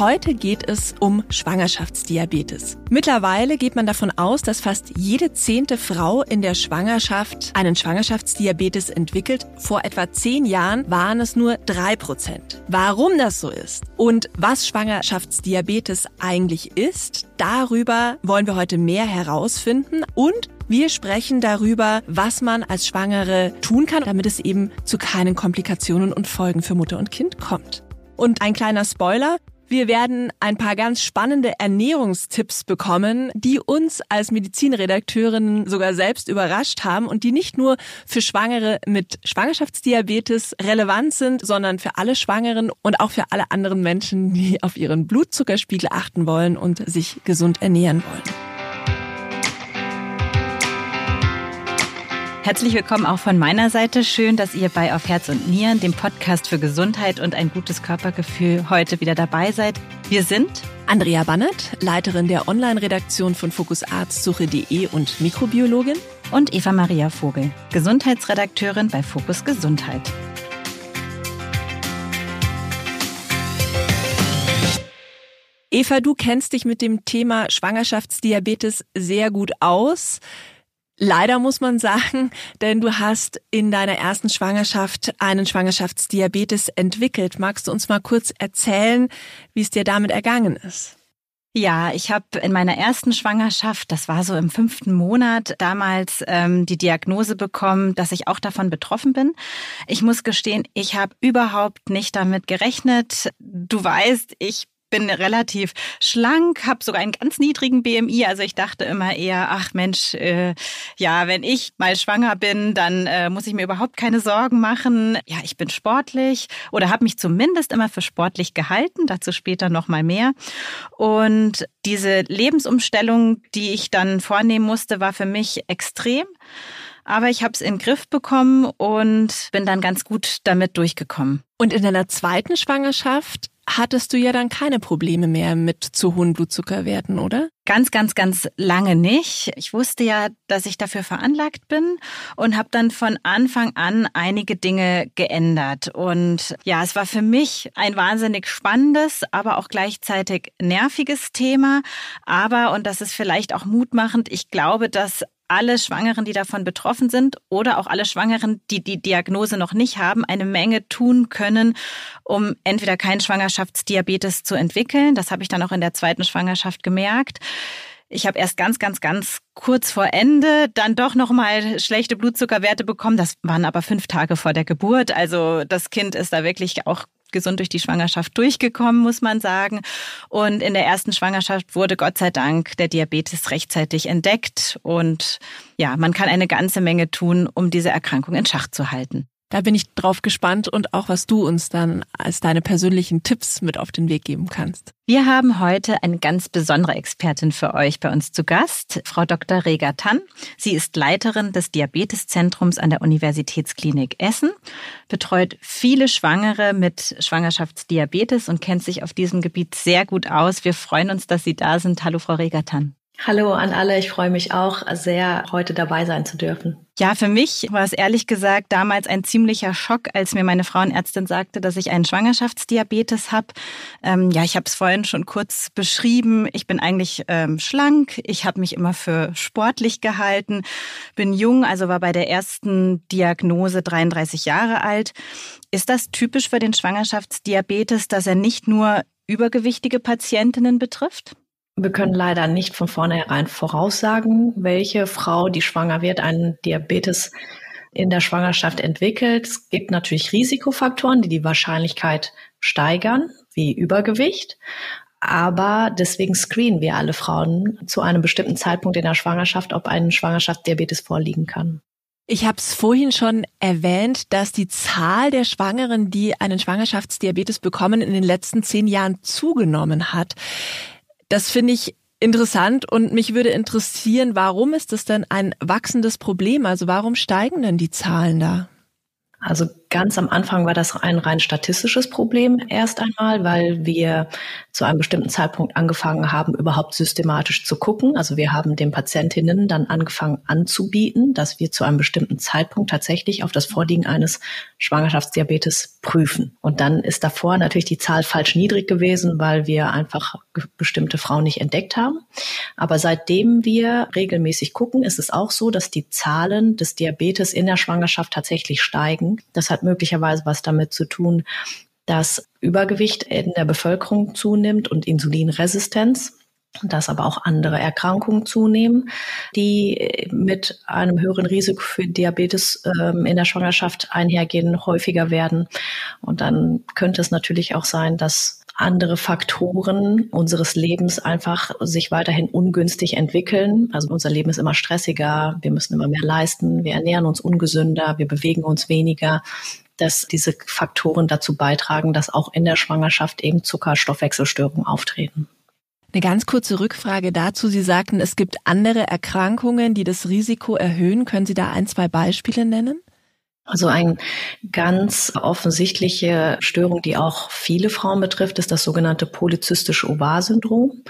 Heute geht es um Schwangerschaftsdiabetes. Mittlerweile geht man davon aus, dass fast jede zehnte Frau in der Schwangerschaft einen Schwangerschaftsdiabetes entwickelt. Vor etwa zehn Jahren waren es nur drei Prozent. Warum das so ist und was Schwangerschaftsdiabetes eigentlich ist, darüber wollen wir heute mehr herausfinden und wir sprechen darüber, was man als Schwangere tun kann, damit es eben zu keinen Komplikationen und Folgen für Mutter und Kind kommt. Und ein kleiner Spoiler, wir werden ein paar ganz spannende Ernährungstipps bekommen, die uns als Medizinredakteurinnen sogar selbst überrascht haben und die nicht nur für Schwangere mit Schwangerschaftsdiabetes relevant sind, sondern für alle Schwangeren und auch für alle anderen Menschen, die auf ihren Blutzuckerspiegel achten wollen und sich gesund ernähren wollen. Herzlich willkommen auch von meiner Seite. Schön, dass ihr bei Auf Herz und Nieren, dem Podcast für Gesundheit und ein gutes Körpergefühl, heute wieder dabei seid. Wir sind Andrea Bannert, Leiterin der Online-Redaktion von fokusarztsuche.de und Mikrobiologin. Und Eva Maria Vogel, Gesundheitsredakteurin bei Fokus Gesundheit. Eva, du kennst dich mit dem Thema Schwangerschaftsdiabetes sehr gut aus. Leider muss man sagen, denn du hast in deiner ersten Schwangerschaft einen Schwangerschaftsdiabetes entwickelt. Magst du uns mal kurz erzählen, wie es dir damit ergangen ist? Ja, ich habe in meiner ersten Schwangerschaft, das war so im fünften Monat, damals ähm, die Diagnose bekommen, dass ich auch davon betroffen bin. Ich muss gestehen, ich habe überhaupt nicht damit gerechnet. Du weißt, ich bin relativ schlank, habe sogar einen ganz niedrigen BMI. Also ich dachte immer eher, ach Mensch, äh, ja, wenn ich mal schwanger bin, dann äh, muss ich mir überhaupt keine Sorgen machen. Ja, ich bin sportlich oder habe mich zumindest immer für sportlich gehalten. Dazu später noch mal mehr. Und diese Lebensumstellung, die ich dann vornehmen musste, war für mich extrem. Aber ich habe es in den Griff bekommen und bin dann ganz gut damit durchgekommen. Und in deiner zweiten Schwangerschaft hattest du ja dann keine Probleme mehr mit zu hohen Blutzuckerwerten, oder? Ganz, ganz, ganz lange nicht. Ich wusste ja, dass ich dafür veranlagt bin und habe dann von Anfang an einige Dinge geändert. Und ja, es war für mich ein wahnsinnig spannendes, aber auch gleichzeitig nerviges Thema. Aber, und das ist vielleicht auch mutmachend, ich glaube, dass alle Schwangeren, die davon betroffen sind oder auch alle Schwangeren, die die Diagnose noch nicht haben, eine Menge tun können, um entweder keinen Schwangerschaftsdiabetes zu entwickeln. Das habe ich dann auch in der zweiten Schwangerschaft gemerkt. Ich habe erst ganz, ganz, ganz kurz vor Ende dann doch noch mal schlechte Blutzuckerwerte bekommen. Das waren aber fünf Tage vor der Geburt. Also das Kind ist da wirklich auch gesund durch die Schwangerschaft durchgekommen, muss man sagen. Und in der ersten Schwangerschaft wurde Gott sei Dank der Diabetes rechtzeitig entdeckt. Und ja, man kann eine ganze Menge tun, um diese Erkrankung in Schach zu halten. Da bin ich drauf gespannt und auch, was du uns dann als deine persönlichen Tipps mit auf den Weg geben kannst. Wir haben heute eine ganz besondere Expertin für euch bei uns zu Gast, Frau Dr. Rega Tann. Sie ist Leiterin des Diabeteszentrums an der Universitätsklinik Essen, betreut viele Schwangere mit Schwangerschaftsdiabetes und kennt sich auf diesem Gebiet sehr gut aus. Wir freuen uns, dass Sie da sind. Hallo, Frau Rega Tann. Hallo an alle, ich freue mich auch sehr, heute dabei sein zu dürfen. Ja, für mich war es ehrlich gesagt damals ein ziemlicher Schock, als mir meine Frauenärztin sagte, dass ich einen Schwangerschaftsdiabetes habe. Ähm, ja, ich habe es vorhin schon kurz beschrieben. Ich bin eigentlich ähm, schlank, ich habe mich immer für sportlich gehalten, bin jung, also war bei der ersten Diagnose 33 Jahre alt. Ist das typisch für den Schwangerschaftsdiabetes, dass er nicht nur übergewichtige Patientinnen betrifft? Wir können leider nicht von vornherein voraussagen, welche Frau, die schwanger wird, einen Diabetes in der Schwangerschaft entwickelt. Es gibt natürlich Risikofaktoren, die die Wahrscheinlichkeit steigern, wie Übergewicht. Aber deswegen screenen wir alle Frauen zu einem bestimmten Zeitpunkt in der Schwangerschaft, ob ein Schwangerschaftsdiabetes vorliegen kann. Ich habe es vorhin schon erwähnt, dass die Zahl der Schwangeren, die einen Schwangerschaftsdiabetes bekommen, in den letzten zehn Jahren zugenommen hat. Das finde ich interessant und mich würde interessieren, warum ist das denn ein wachsendes Problem? Also warum steigen denn die Zahlen da? Also Ganz am Anfang war das ein rein statistisches Problem erst einmal, weil wir zu einem bestimmten Zeitpunkt angefangen haben, überhaupt systematisch zu gucken. Also wir haben den Patientinnen dann angefangen anzubieten, dass wir zu einem bestimmten Zeitpunkt tatsächlich auf das Vorliegen eines Schwangerschaftsdiabetes prüfen. Und dann ist davor natürlich die Zahl falsch niedrig gewesen, weil wir einfach bestimmte Frauen nicht entdeckt haben. Aber seitdem wir regelmäßig gucken, ist es auch so, dass die Zahlen des Diabetes in der Schwangerschaft tatsächlich steigen. Das hat möglicherweise was damit zu tun, dass Übergewicht in der Bevölkerung zunimmt und Insulinresistenz dass aber auch andere Erkrankungen zunehmen, die mit einem höheren Risiko für Diabetes ähm, in der Schwangerschaft einhergehen, häufiger werden. Und dann könnte es natürlich auch sein, dass andere Faktoren unseres Lebens einfach sich weiterhin ungünstig entwickeln. Also unser Leben ist immer stressiger, wir müssen immer mehr leisten, wir ernähren uns ungesünder, wir bewegen uns weniger dass diese Faktoren dazu beitragen, dass auch in der Schwangerschaft eben Zuckerstoffwechselstörungen auftreten. Eine ganz kurze Rückfrage dazu. Sie sagten, es gibt andere Erkrankungen, die das Risiko erhöhen. Können Sie da ein, zwei Beispiele nennen? Also eine ganz offensichtliche Störung, die auch viele Frauen betrifft, ist das sogenannte polyzystische Ovar-Syndrom.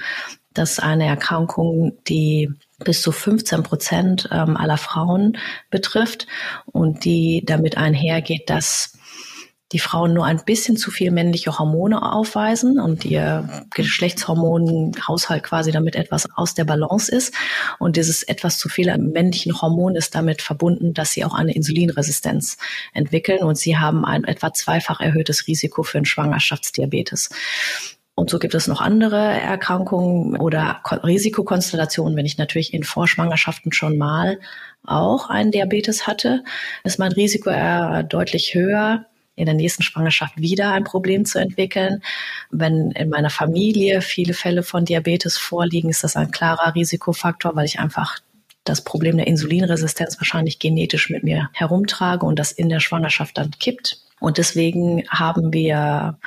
Das ist eine Erkrankung, die bis zu 15 Prozent ähm, aller Frauen betrifft und die damit einhergeht, dass die Frauen nur ein bisschen zu viel männliche Hormone aufweisen und ihr Geschlechtshormonhaushalt quasi damit etwas aus der Balance ist. Und dieses etwas zu viel männlichen Hormon ist damit verbunden, dass sie auch eine Insulinresistenz entwickeln und sie haben ein etwa zweifach erhöhtes Risiko für einen Schwangerschaftsdiabetes. Und so gibt es noch andere Erkrankungen oder Risikokonstellationen. Wenn ich natürlich in Vorschwangerschaften schon mal auch einen Diabetes hatte, ist mein Risiko eher deutlich höher, in der nächsten Schwangerschaft wieder ein Problem zu entwickeln. Wenn in meiner Familie viele Fälle von Diabetes vorliegen, ist das ein klarer Risikofaktor, weil ich einfach das Problem der Insulinresistenz wahrscheinlich genetisch mit mir herumtrage und das in der Schwangerschaft dann kippt. Und deswegen haben wir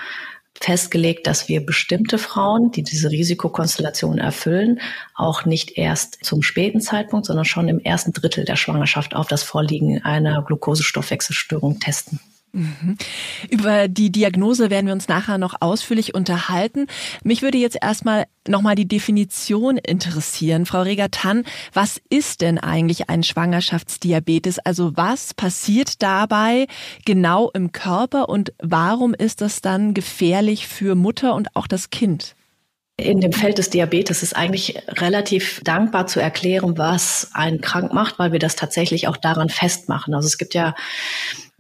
festgelegt, dass wir bestimmte Frauen, die diese Risikokonstellation erfüllen, auch nicht erst zum späten Zeitpunkt, sondern schon im ersten Drittel der Schwangerschaft auf das Vorliegen einer Glukosestoffwechselstörung testen. Mhm. Über die Diagnose werden wir uns nachher noch ausführlich unterhalten. Mich würde jetzt erstmal nochmal die Definition interessieren. Frau Reger-Tann, was ist denn eigentlich ein Schwangerschaftsdiabetes? Also was passiert dabei genau im Körper und warum ist das dann gefährlich für Mutter und auch das Kind? In dem Feld des Diabetes ist eigentlich relativ dankbar zu erklären, was einen krank macht, weil wir das tatsächlich auch daran festmachen. Also es gibt ja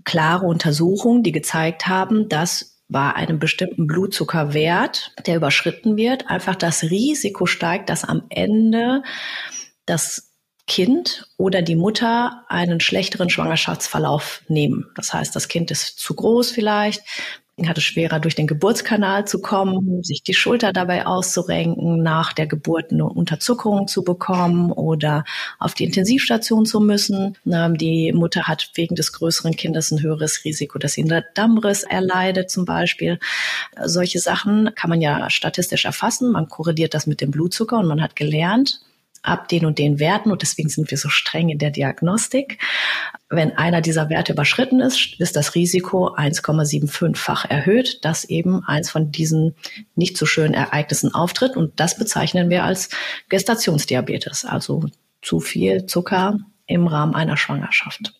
klare Untersuchungen, die gezeigt haben, dass bei einem bestimmten Blutzuckerwert, der überschritten wird, einfach das Risiko steigt, dass am Ende das Kind oder die Mutter einen schlechteren Schwangerschaftsverlauf nehmen. Das heißt, das Kind ist zu groß vielleicht, hat es schwerer, durch den Geburtskanal zu kommen, sich die Schulter dabei auszurenken, nach der Geburt eine Unterzuckerung zu bekommen oder auf die Intensivstation zu müssen. Die Mutter hat wegen des größeren Kindes ein höheres Risiko, dass sie einen Dammriss erleidet zum Beispiel. Solche Sachen kann man ja statistisch erfassen. Man korreliert das mit dem Blutzucker und man hat gelernt, ab den und den Werten und deswegen sind wir so streng in der Diagnostik. Wenn einer dieser Werte überschritten ist, ist das Risiko 1,75-fach erhöht, dass eben eins von diesen nicht so schönen Ereignissen auftritt und das bezeichnen wir als Gestationsdiabetes, also zu viel Zucker im Rahmen einer Schwangerschaft.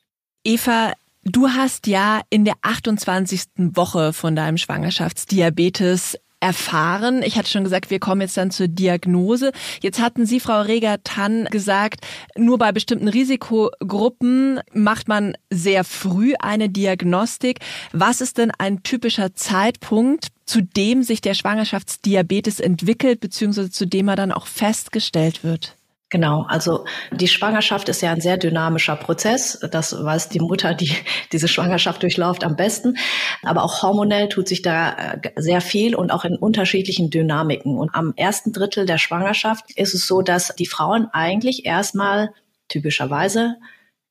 Eva, Du hast ja in der 28. Woche von deinem Schwangerschaftsdiabetes erfahren. Ich hatte schon gesagt, wir kommen jetzt dann zur Diagnose. Jetzt hatten Sie, Frau Reger-Tann, gesagt, nur bei bestimmten Risikogruppen macht man sehr früh eine Diagnostik. Was ist denn ein typischer Zeitpunkt, zu dem sich der Schwangerschaftsdiabetes entwickelt, beziehungsweise zu dem er dann auch festgestellt wird? Genau, also die Schwangerschaft ist ja ein sehr dynamischer Prozess. Das weiß die Mutter, die diese Schwangerschaft durchläuft, am besten. Aber auch hormonell tut sich da äh, sehr viel und auch in unterschiedlichen Dynamiken. Und am ersten Drittel der Schwangerschaft ist es so, dass die Frauen eigentlich erstmal typischerweise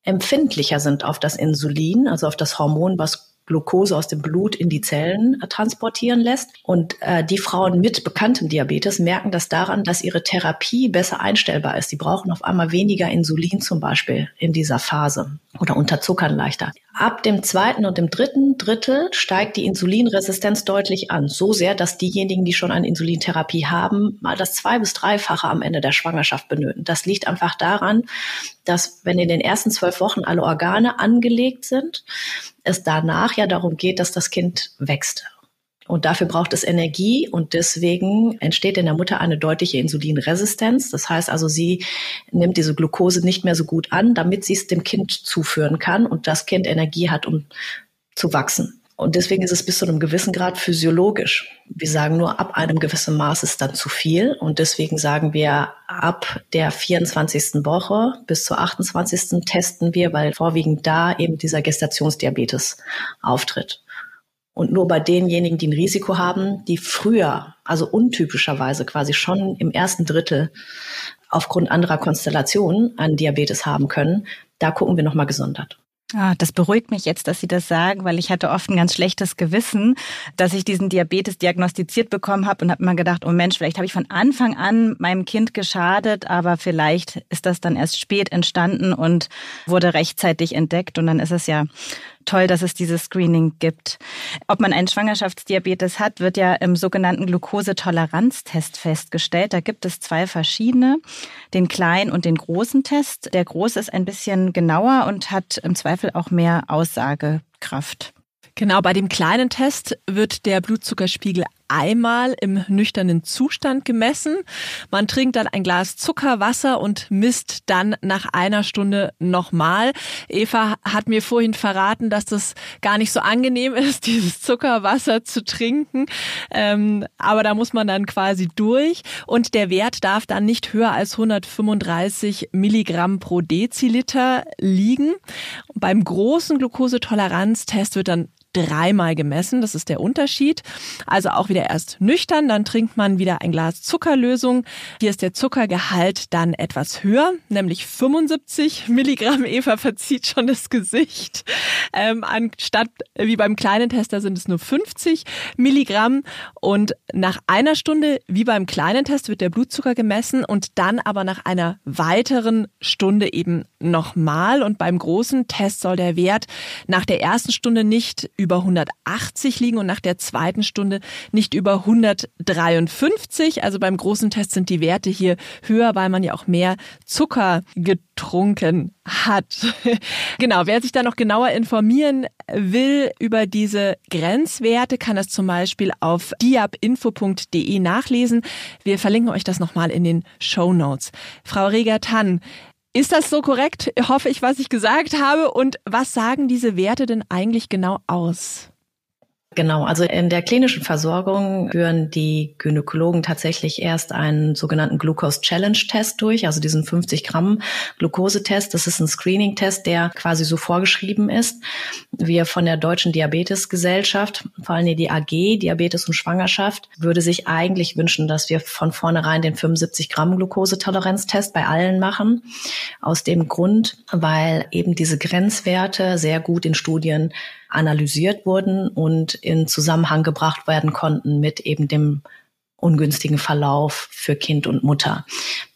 empfindlicher sind auf das Insulin, also auf das Hormon, was Glucose aus dem Blut in die Zellen äh, transportieren lässt. Und äh, die Frauen mit bekanntem Diabetes merken das daran, dass ihre Therapie besser einstellbar ist. Die brauchen auf einmal weniger Insulin zum Beispiel in dieser Phase oder unterzuckern leichter. Ab dem zweiten und dem dritten Drittel steigt die Insulinresistenz deutlich an. So sehr, dass diejenigen, die schon eine Insulintherapie haben, mal das zwei- bis dreifache am Ende der Schwangerschaft benötigen. Das liegt einfach daran, dass wenn in den ersten zwölf Wochen alle Organe angelegt sind, es danach ja darum geht, dass das Kind wächst. Und dafür braucht es Energie und deswegen entsteht in der Mutter eine deutliche Insulinresistenz. Das heißt also, sie nimmt diese Glucose nicht mehr so gut an, damit sie es dem Kind zuführen kann und das Kind Energie hat, um zu wachsen. Und deswegen ist es bis zu einem gewissen Grad physiologisch. Wir sagen nur, ab einem gewissen Maß ist dann zu viel. Und deswegen sagen wir, ab der 24. Woche bis zur 28. testen wir, weil vorwiegend da eben dieser Gestationsdiabetes auftritt. Und nur bei denjenigen, die ein Risiko haben, die früher, also untypischerweise quasi schon im ersten Drittel aufgrund anderer Konstellationen einen Diabetes haben können, da gucken wir nochmal gesondert. Ah, das beruhigt mich jetzt, dass Sie das sagen, weil ich hatte oft ein ganz schlechtes Gewissen, dass ich diesen Diabetes diagnostiziert bekommen habe und habe immer gedacht, oh Mensch, vielleicht habe ich von Anfang an meinem Kind geschadet, aber vielleicht ist das dann erst spät entstanden und wurde rechtzeitig entdeckt und dann ist es ja toll, dass es dieses Screening gibt. Ob man einen Schwangerschaftsdiabetes hat, wird ja im sogenannten Glukosetoleranztest festgestellt. Da gibt es zwei verschiedene, den kleinen und den großen Test. Der große ist ein bisschen genauer und hat im Zweifel auch mehr Aussagekraft. Genau, bei dem kleinen Test wird der Blutzuckerspiegel einmal im nüchternen Zustand gemessen. Man trinkt dann ein Glas Zuckerwasser und misst dann nach einer Stunde nochmal. Eva hat mir vorhin verraten, dass das gar nicht so angenehm ist, dieses Zuckerwasser zu trinken. Ähm, aber da muss man dann quasi durch. Und der Wert darf dann nicht höher als 135 Milligramm pro Deziliter liegen. Beim großen Glukosetoleranztest wird dann dreimal gemessen. Das ist der Unterschied. Also auch wieder erst nüchtern, dann trinkt man wieder ein Glas Zuckerlösung. Hier ist der Zuckergehalt dann etwas höher, nämlich 75 Milligramm. Eva verzieht schon das Gesicht. Ähm, anstatt wie beim kleinen Tester sind es nur 50 Milligramm. Und nach einer Stunde, wie beim kleinen Test, wird der Blutzucker gemessen und dann aber nach einer weiteren Stunde eben nochmal. Und beim großen Test soll der Wert nach der ersten Stunde nicht über 180 liegen und nach der zweiten Stunde nicht über 153. Also beim großen Test sind die Werte hier höher, weil man ja auch mehr Zucker getrunken hat. genau, wer sich da noch genauer informieren will über diese Grenzwerte, kann das zum Beispiel auf diabinfo.de nachlesen. Wir verlinken euch das nochmal in den Show Notes. Frau Reger-Tann, ist das so korrekt? Hoffe ich, was ich gesagt habe. Und was sagen diese Werte denn eigentlich genau aus? Genau, also in der klinischen Versorgung führen die Gynäkologen tatsächlich erst einen sogenannten Glucose Challenge Test durch, also diesen 50 Gramm Glucose-Test. Das ist ein Screening-Test, der quasi so vorgeschrieben ist. Wir von der Deutschen Diabetesgesellschaft, vor allem die AG, Diabetes und Schwangerschaft, würde sich eigentlich wünschen, dass wir von vornherein den 75 Gramm Glukosetoleranz-Test bei allen machen. Aus dem Grund, weil eben diese Grenzwerte sehr gut in Studien analysiert wurden und in Zusammenhang gebracht werden konnten mit eben dem ungünstigen Verlauf für Kind und Mutter.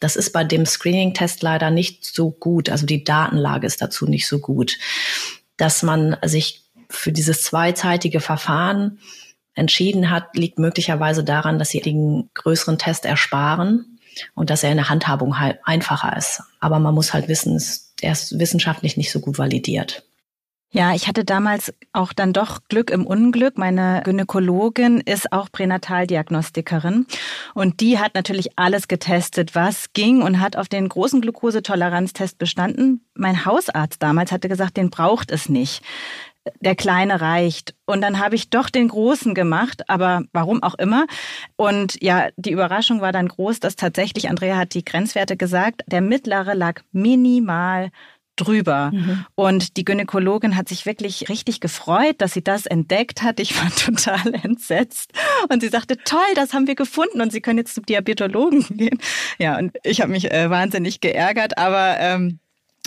Das ist bei dem Screening-Test leider nicht so gut. Also die Datenlage ist dazu nicht so gut, dass man sich für dieses zweizeitige Verfahren entschieden hat, liegt möglicherweise daran, dass sie den größeren Test ersparen und dass er in der Handhabung halt einfacher ist. Aber man muss halt wissen, er ist wissenschaftlich nicht so gut validiert. Ja, ich hatte damals auch dann doch Glück im Unglück. Meine Gynäkologin ist auch Pränataldiagnostikerin und die hat natürlich alles getestet, was ging und hat auf den großen Glukosetoleranztest bestanden. Mein Hausarzt damals hatte gesagt, den braucht es nicht. Der kleine reicht. Und dann habe ich doch den großen gemacht, aber warum auch immer. Und ja, die Überraschung war dann groß, dass tatsächlich, Andrea hat die Grenzwerte gesagt, der mittlere lag minimal drüber. Mhm. Und die Gynäkologin hat sich wirklich richtig gefreut, dass sie das entdeckt hat. Ich war total entsetzt. Und sie sagte, toll, das haben wir gefunden und Sie können jetzt zum Diabetologen gehen. Ja, und ich habe mich äh, wahnsinnig geärgert, aber ähm,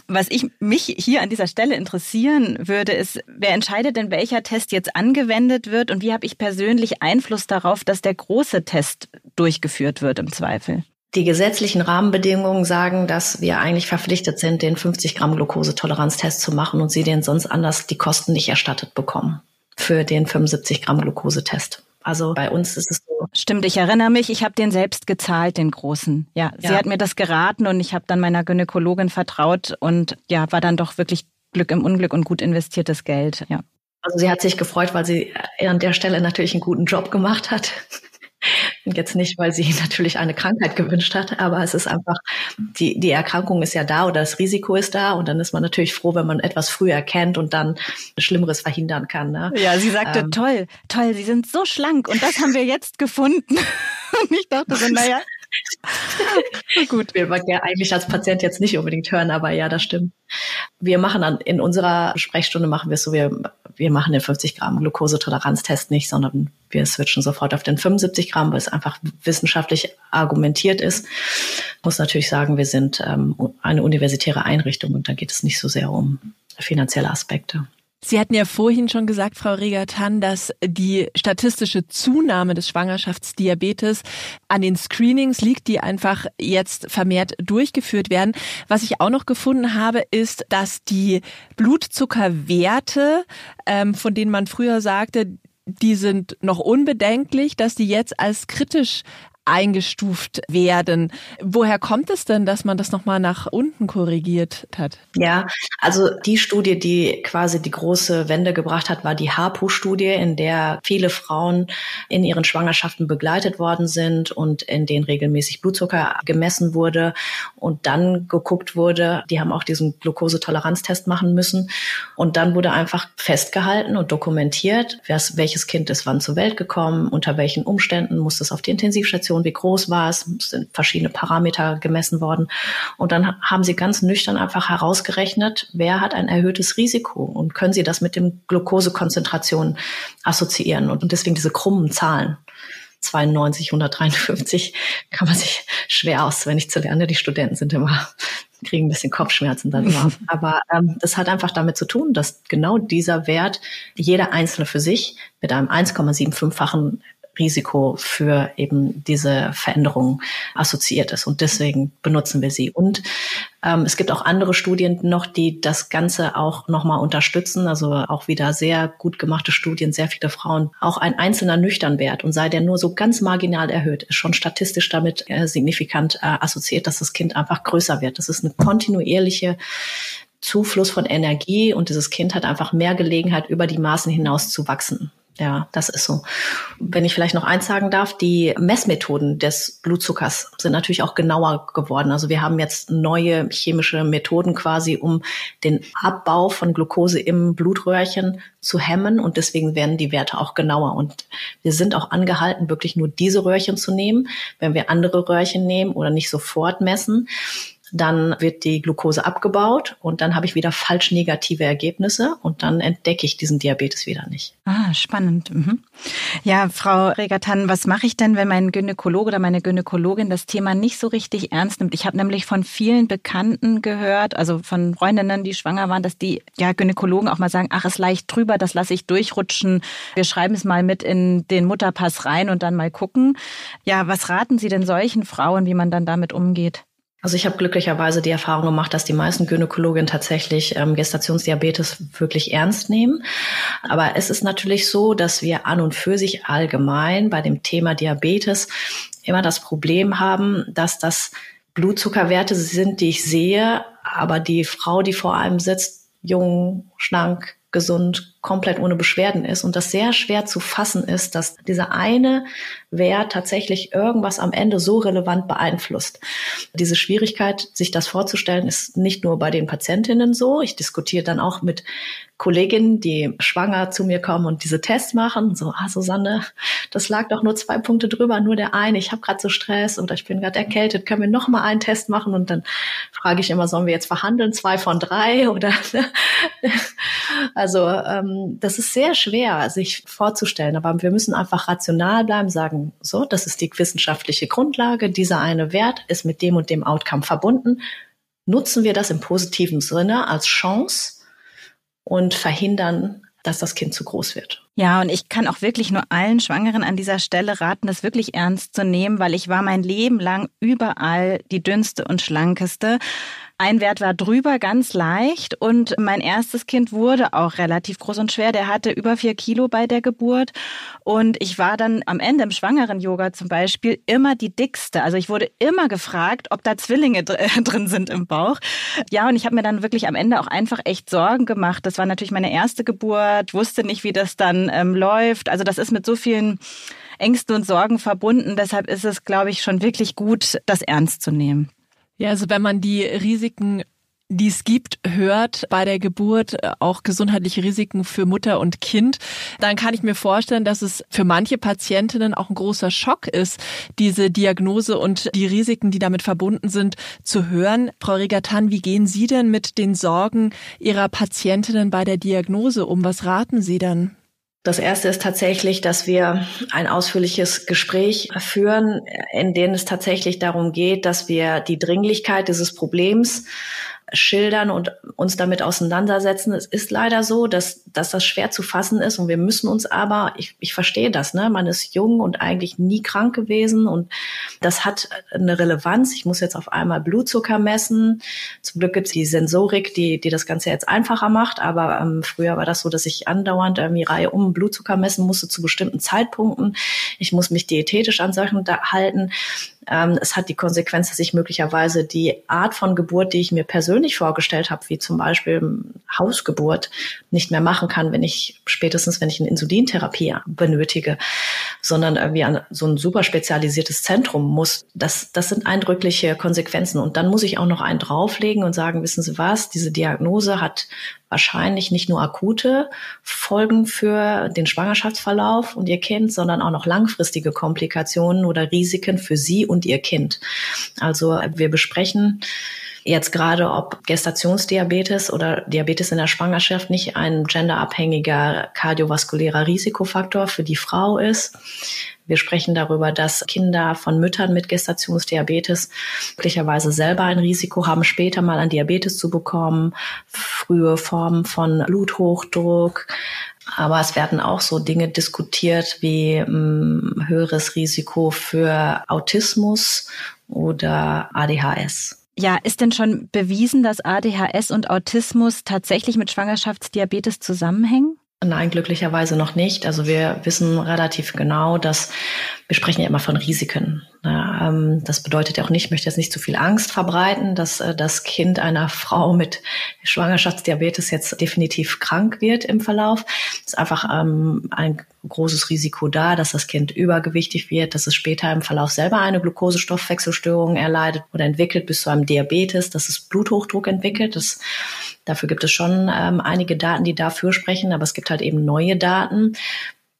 Was ich mich hier an dieser Stelle interessieren würde, ist, wer entscheidet denn, welcher Test jetzt angewendet wird und wie habe ich persönlich Einfluss darauf, dass der große Test durchgeführt wird im Zweifel? Die gesetzlichen Rahmenbedingungen sagen, dass wir eigentlich verpflichtet sind, den 50 Gramm Glukosetoleranztest zu machen und sie den sonst anders die Kosten nicht erstattet bekommen für den 75 Gramm Glukosetest. Also bei uns ist es so. Stimmt, ich erinnere mich, ich habe den selbst gezahlt, den großen. Ja, ja. sie hat mir das geraten und ich habe dann meiner Gynäkologin vertraut und ja, war dann doch wirklich Glück im Unglück und gut investiertes Geld. Ja. Also sie hat sich gefreut, weil sie an der Stelle natürlich einen guten Job gemacht hat. Jetzt nicht, weil sie natürlich eine Krankheit gewünscht hat, aber es ist einfach, die, die Erkrankung ist ja da oder das Risiko ist da und dann ist man natürlich froh, wenn man etwas früher erkennt und dann Schlimmeres verhindern kann. Ne? Ja, sie sagte, ähm, toll, toll, Sie sind so schlank und das haben wir jetzt gefunden. Und ich dachte so, naja, Gut. Wir wollen ja eigentlich als Patient jetzt nicht unbedingt hören, aber ja, das stimmt. Wir machen dann in unserer Sprechstunde machen wir es so, wir, wir machen den 50 Gramm Glukosetoleranztest nicht, sondern wir switchen sofort auf den 75 Gramm, weil es einfach wissenschaftlich argumentiert ist. Ich muss natürlich sagen, wir sind ähm, eine universitäre Einrichtung und da geht es nicht so sehr um finanzielle Aspekte. Sie hatten ja vorhin schon gesagt, Frau Regatan, dass die statistische Zunahme des Schwangerschaftsdiabetes an den Screenings liegt, die einfach jetzt vermehrt durchgeführt werden. Was ich auch noch gefunden habe, ist, dass die Blutzuckerwerte, ähm, von denen man früher sagte, die sind noch unbedenklich, dass die jetzt als kritisch eingestuft werden. Woher kommt es denn, dass man das nochmal nach unten korrigiert hat? Ja, also die Studie, die quasi die große Wende gebracht hat, war die HAPU-Studie, in der viele Frauen in ihren Schwangerschaften begleitet worden sind und in denen regelmäßig Blutzucker gemessen wurde und dann geguckt wurde, die haben auch diesen Glukosetoleranztest machen müssen und dann wurde einfach festgehalten und dokumentiert, welches Kind ist wann zur Welt gekommen, unter welchen Umständen muss es auf die Intensivstation Organisation, wie groß war es, es sind verschiedene Parameter gemessen worden. Und dann haben sie ganz nüchtern einfach herausgerechnet, wer hat ein erhöhtes Risiko und können sie das mit dem Glukosekonzentration assoziieren und deswegen diese krummen Zahlen. 92, 153 kann man sich schwer auswendig zu lernen. Die Studenten sind immer kriegen ein bisschen Kopfschmerzen dann immer. Aber ähm, das hat einfach damit zu tun, dass genau dieser Wert jeder einzelne für sich mit einem 1,75-fachen Risiko für eben diese Veränderung assoziiert ist. Und deswegen benutzen wir sie. Und ähm, es gibt auch andere Studien noch, die das Ganze auch nochmal unterstützen. Also auch wieder sehr gut gemachte Studien, sehr viele Frauen. Auch ein einzelner Nüchternwert und sei der nur so ganz marginal erhöht, ist schon statistisch damit äh, signifikant äh, assoziiert, dass das Kind einfach größer wird. Das ist eine kontinuierliche Zufluss von Energie und dieses Kind hat einfach mehr Gelegenheit, über die Maßen hinaus zu wachsen. Ja, das ist so. Wenn ich vielleicht noch eins sagen darf, die Messmethoden des Blutzuckers sind natürlich auch genauer geworden. Also wir haben jetzt neue chemische Methoden quasi, um den Abbau von Glucose im Blutröhrchen zu hemmen und deswegen werden die Werte auch genauer. Und wir sind auch angehalten, wirklich nur diese Röhrchen zu nehmen. Wenn wir andere Röhrchen nehmen oder nicht sofort messen, dann wird die Glucose abgebaut und dann habe ich wieder falsch negative Ergebnisse und dann entdecke ich diesen Diabetes wieder nicht. Ah, spannend. Mhm. Ja, Frau Regatan, was mache ich denn, wenn mein Gynäkologe oder meine Gynäkologin das Thema nicht so richtig ernst nimmt? Ich habe nämlich von vielen Bekannten gehört, also von Freundinnen, die schwanger waren, dass die ja Gynäkologen auch mal sagen, ach, ist leicht drüber, das lasse ich durchrutschen. Wir schreiben es mal mit in den Mutterpass rein und dann mal gucken. Ja, was raten Sie denn solchen Frauen, wie man dann damit umgeht? Also ich habe glücklicherweise die Erfahrung gemacht, dass die meisten Gynäkologinnen tatsächlich ähm, Gestationsdiabetes wirklich ernst nehmen. Aber es ist natürlich so, dass wir an und für sich allgemein bei dem Thema Diabetes immer das Problem haben, dass das Blutzuckerwerte sind, die ich sehe, aber die Frau, die vor einem sitzt, jung, schlank, gesund, komplett ohne Beschwerden ist und das sehr schwer zu fassen ist, dass dieser eine Wert tatsächlich irgendwas am Ende so relevant beeinflusst. Diese Schwierigkeit, sich das vorzustellen, ist nicht nur bei den Patientinnen so. Ich diskutiere dann auch mit Kolleginnen, die schwanger zu mir kommen und diese Tests machen. So, ah, Susanne, das lag doch nur zwei Punkte drüber, nur der eine. Ich habe gerade so Stress oder ich bin gerade erkältet. Können wir noch mal einen Test machen? Und dann frage ich immer, sollen wir jetzt verhandeln, zwei von drei oder? also ähm, das ist sehr schwer, sich vorzustellen. Aber wir müssen einfach rational bleiben, sagen, so, das ist die wissenschaftliche Grundlage. Dieser eine Wert ist mit dem und dem Outcome verbunden nutzen wir das im positiven Sinne als Chance und verhindern, dass das Kind zu groß wird. Ja, und ich kann auch wirklich nur allen Schwangeren an dieser Stelle raten, das wirklich ernst zu nehmen, weil ich war mein Leben lang überall die dünnste und schlankeste. Ein Wert war drüber, ganz leicht. Und mein erstes Kind wurde auch relativ groß und schwer. Der hatte über vier Kilo bei der Geburt. Und ich war dann am Ende im Schwangeren-Yoga zum Beispiel immer die dickste. Also ich wurde immer gefragt, ob da Zwillinge drin sind im Bauch. Ja, und ich habe mir dann wirklich am Ende auch einfach echt Sorgen gemacht. Das war natürlich meine erste Geburt, wusste nicht, wie das dann ähm, läuft. Also das ist mit so vielen Ängsten und Sorgen verbunden. Deshalb ist es, glaube ich, schon wirklich gut, das ernst zu nehmen. Ja, also wenn man die Risiken die es gibt, hört bei der Geburt äh, auch gesundheitliche Risiken für Mutter und Kind, dann kann ich mir vorstellen, dass es für manche Patientinnen auch ein großer Schock ist, diese Diagnose und die Risiken, die damit verbunden sind, zu hören. Frau Regatan, wie gehen Sie denn mit den Sorgen Ihrer Patientinnen bei der Diagnose um? Was raten Sie dann? Das erste ist tatsächlich, dass wir ein ausführliches Gespräch führen, in dem es tatsächlich darum geht, dass wir die Dringlichkeit dieses Problems schildern und uns damit auseinandersetzen. Es ist leider so, dass, dass das schwer zu fassen ist und wir müssen uns aber, ich, ich verstehe das, ne? man ist jung und eigentlich nie krank gewesen und das hat eine Relevanz. Ich muss jetzt auf einmal Blutzucker messen. Zum Glück gibt es die Sensorik, die, die das Ganze jetzt einfacher macht, aber ähm, früher war das so, dass ich andauernd irgendwie Reihe um Blutzucker messen musste zu bestimmten Zeitpunkten. Ich muss mich diätetisch an Sachen halten. Ähm, es hat die Konsequenz, dass ich möglicherweise die Art von Geburt, die ich mir persönlich vorgestellt habe, wie zum Beispiel Hausgeburt, nicht mehr machen kann, wenn ich spätestens, wenn ich eine Insulintherapie benötige, sondern irgendwie an so ein super spezialisiertes Zentrum muss. Das, das sind eindrückliche Konsequenzen. Und dann muss ich auch noch einen drauflegen und sagen, wissen Sie was, diese Diagnose hat wahrscheinlich nicht nur akute Folgen für den Schwangerschaftsverlauf und ihr Kind, sondern auch noch langfristige Komplikationen oder Risiken für sie und ihr Kind. Also wir besprechen jetzt gerade, ob Gestationsdiabetes oder Diabetes in der Schwangerschaft nicht ein genderabhängiger kardiovaskulärer Risikofaktor für die Frau ist. Wir sprechen darüber, dass Kinder von Müttern mit Gestationsdiabetes möglicherweise selber ein Risiko haben, später mal an Diabetes zu bekommen, frühe Formen von Bluthochdruck. Aber es werden auch so Dinge diskutiert wie mh, hm, höheres Risiko für Autismus oder ADHS. Ja, ist denn schon bewiesen, dass ADHS und Autismus tatsächlich mit Schwangerschaftsdiabetes zusammenhängen? Nein, glücklicherweise noch nicht. Also wir wissen relativ genau, dass wir sprechen ja immer von Risiken. Ähm, das bedeutet ja auch nicht, ich möchte jetzt nicht zu viel Angst verbreiten, dass äh, das Kind einer Frau mit Schwangerschaftsdiabetes jetzt definitiv krank wird im Verlauf. Es ist einfach ähm, ein großes Risiko da, dass das Kind übergewichtig wird, dass es später im Verlauf selber eine Glukosestoffwechselstörung erleidet oder entwickelt bis zu einem Diabetes, dass es Bluthochdruck entwickelt. Das, dafür gibt es schon ähm, einige Daten, die dafür sprechen, aber es gibt halt eben neue Daten,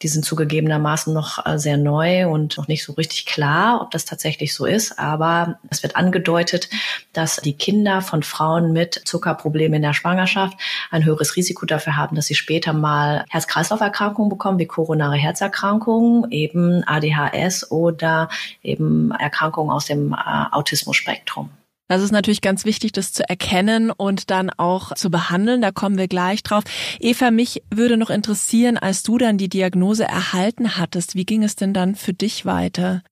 die sind zugegebenermaßen noch äh, sehr neu und noch nicht so richtig klar, ob das tatsächlich so ist. Aber es wird angedeutet, dass die Kinder von Frauen mit Zuckerproblemen in der Schwangerschaft ein höheres Risiko dafür haben, dass sie später mal Herz-Kreislauf-Erkrankungen bekommen, wie koronare Herzerkrankungen, eben ADHS oder eben Erkrankungen aus dem äh, Autismus-Spektrum. Das ist natürlich ganz wichtig, das zu erkennen und dann auch zu behandeln. Da kommen wir gleich drauf. Eva, mich würde noch interessieren, als du dann die Diagnose erhalten hattest, wie ging es denn dann für dich weiter?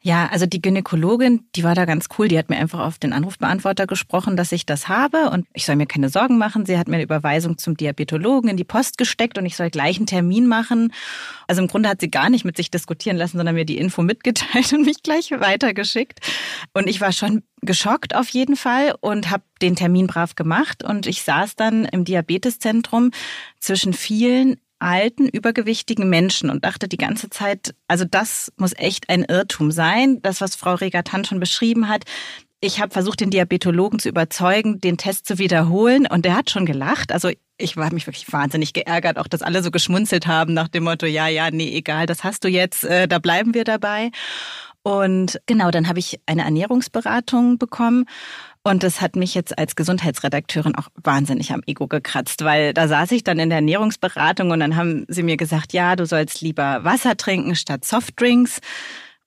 Ja, also die Gynäkologin, die war da ganz cool. Die hat mir einfach auf den Anrufbeantworter gesprochen, dass ich das habe und ich soll mir keine Sorgen machen. Sie hat mir eine Überweisung zum Diabetologen in die Post gesteckt und ich soll gleich einen Termin machen. Also im Grunde hat sie gar nicht mit sich diskutieren lassen, sondern mir die Info mitgeteilt und mich gleich weitergeschickt. Und ich war schon geschockt auf jeden Fall und habe den Termin brav gemacht und ich saß dann im Diabeteszentrum zwischen vielen alten, übergewichtigen Menschen und dachte die ganze Zeit, also das muss echt ein Irrtum sein. Das, was Frau Regatan schon beschrieben hat. Ich habe versucht, den Diabetologen zu überzeugen, den Test zu wiederholen und der hat schon gelacht. Also ich war mich wirklich wahnsinnig geärgert, auch dass alle so geschmunzelt haben nach dem Motto, ja, ja, nee, egal, das hast du jetzt, äh, da bleiben wir dabei. Und genau, dann habe ich eine Ernährungsberatung bekommen und das hat mich jetzt als Gesundheitsredakteurin auch wahnsinnig am Ego gekratzt, weil da saß ich dann in der Ernährungsberatung und dann haben sie mir gesagt, ja, du sollst lieber Wasser trinken statt Softdrinks.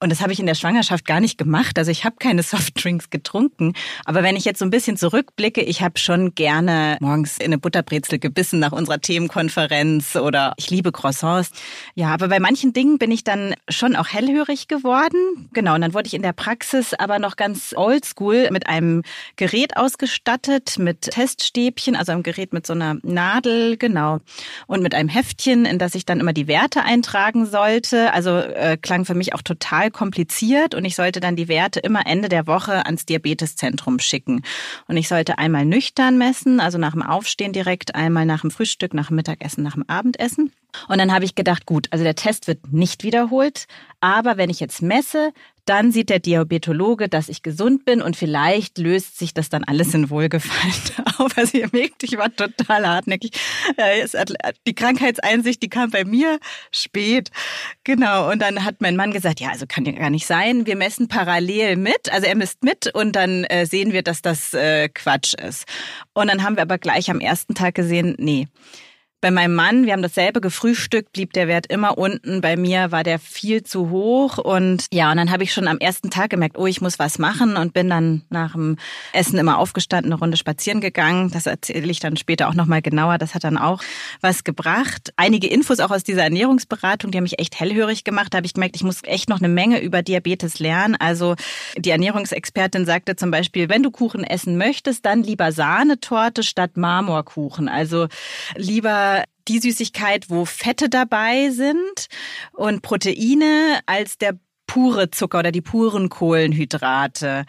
Und das habe ich in der Schwangerschaft gar nicht gemacht. Also ich habe keine Softdrinks getrunken. Aber wenn ich jetzt so ein bisschen zurückblicke, ich habe schon gerne morgens in eine Butterbrezel gebissen nach unserer Themenkonferenz oder ich liebe Croissants. Ja, aber bei manchen Dingen bin ich dann schon auch hellhörig geworden. Genau, und dann wurde ich in der Praxis aber noch ganz oldschool mit einem Gerät ausgestattet, mit Teststäbchen, also einem Gerät mit so einer Nadel, genau, und mit einem Heftchen, in das ich dann immer die Werte eintragen sollte. Also äh, klang für mich auch total kompliziert und ich sollte dann die Werte immer Ende der Woche ans Diabeteszentrum schicken. Und ich sollte einmal nüchtern messen, also nach dem Aufstehen direkt, einmal nach dem Frühstück, nach dem Mittagessen, nach dem Abendessen. Und dann habe ich gedacht, gut, also der Test wird nicht wiederholt, aber wenn ich jetzt messe, dann sieht der Diabetologe, dass ich gesund bin und vielleicht löst sich das dann alles in Wohlgefallen auf. Also ihr merkt, ich war total hartnäckig. Die Krankheitseinsicht, die kam bei mir spät. Genau. Und dann hat mein Mann gesagt, ja, also kann ja gar nicht sein. Wir messen parallel mit. Also er misst mit und dann äh, sehen wir, dass das äh, Quatsch ist. Und dann haben wir aber gleich am ersten Tag gesehen, nee bei meinem Mann, wir haben dasselbe gefrühstückt, blieb der Wert immer unten. Bei mir war der viel zu hoch. Und ja, und dann habe ich schon am ersten Tag gemerkt, oh, ich muss was machen und bin dann nach dem Essen immer aufgestanden, eine Runde spazieren gegangen. Das erzähle ich dann später auch nochmal genauer. Das hat dann auch was gebracht. Einige Infos auch aus dieser Ernährungsberatung, die haben mich echt hellhörig gemacht. Da habe ich gemerkt, ich muss echt noch eine Menge über Diabetes lernen. Also die Ernährungsexpertin sagte zum Beispiel, wenn du Kuchen essen möchtest, dann lieber Sahnetorte statt Marmorkuchen. Also lieber die Süßigkeit, wo Fette dabei sind und Proteine als der pure Zucker oder die puren Kohlenhydrate.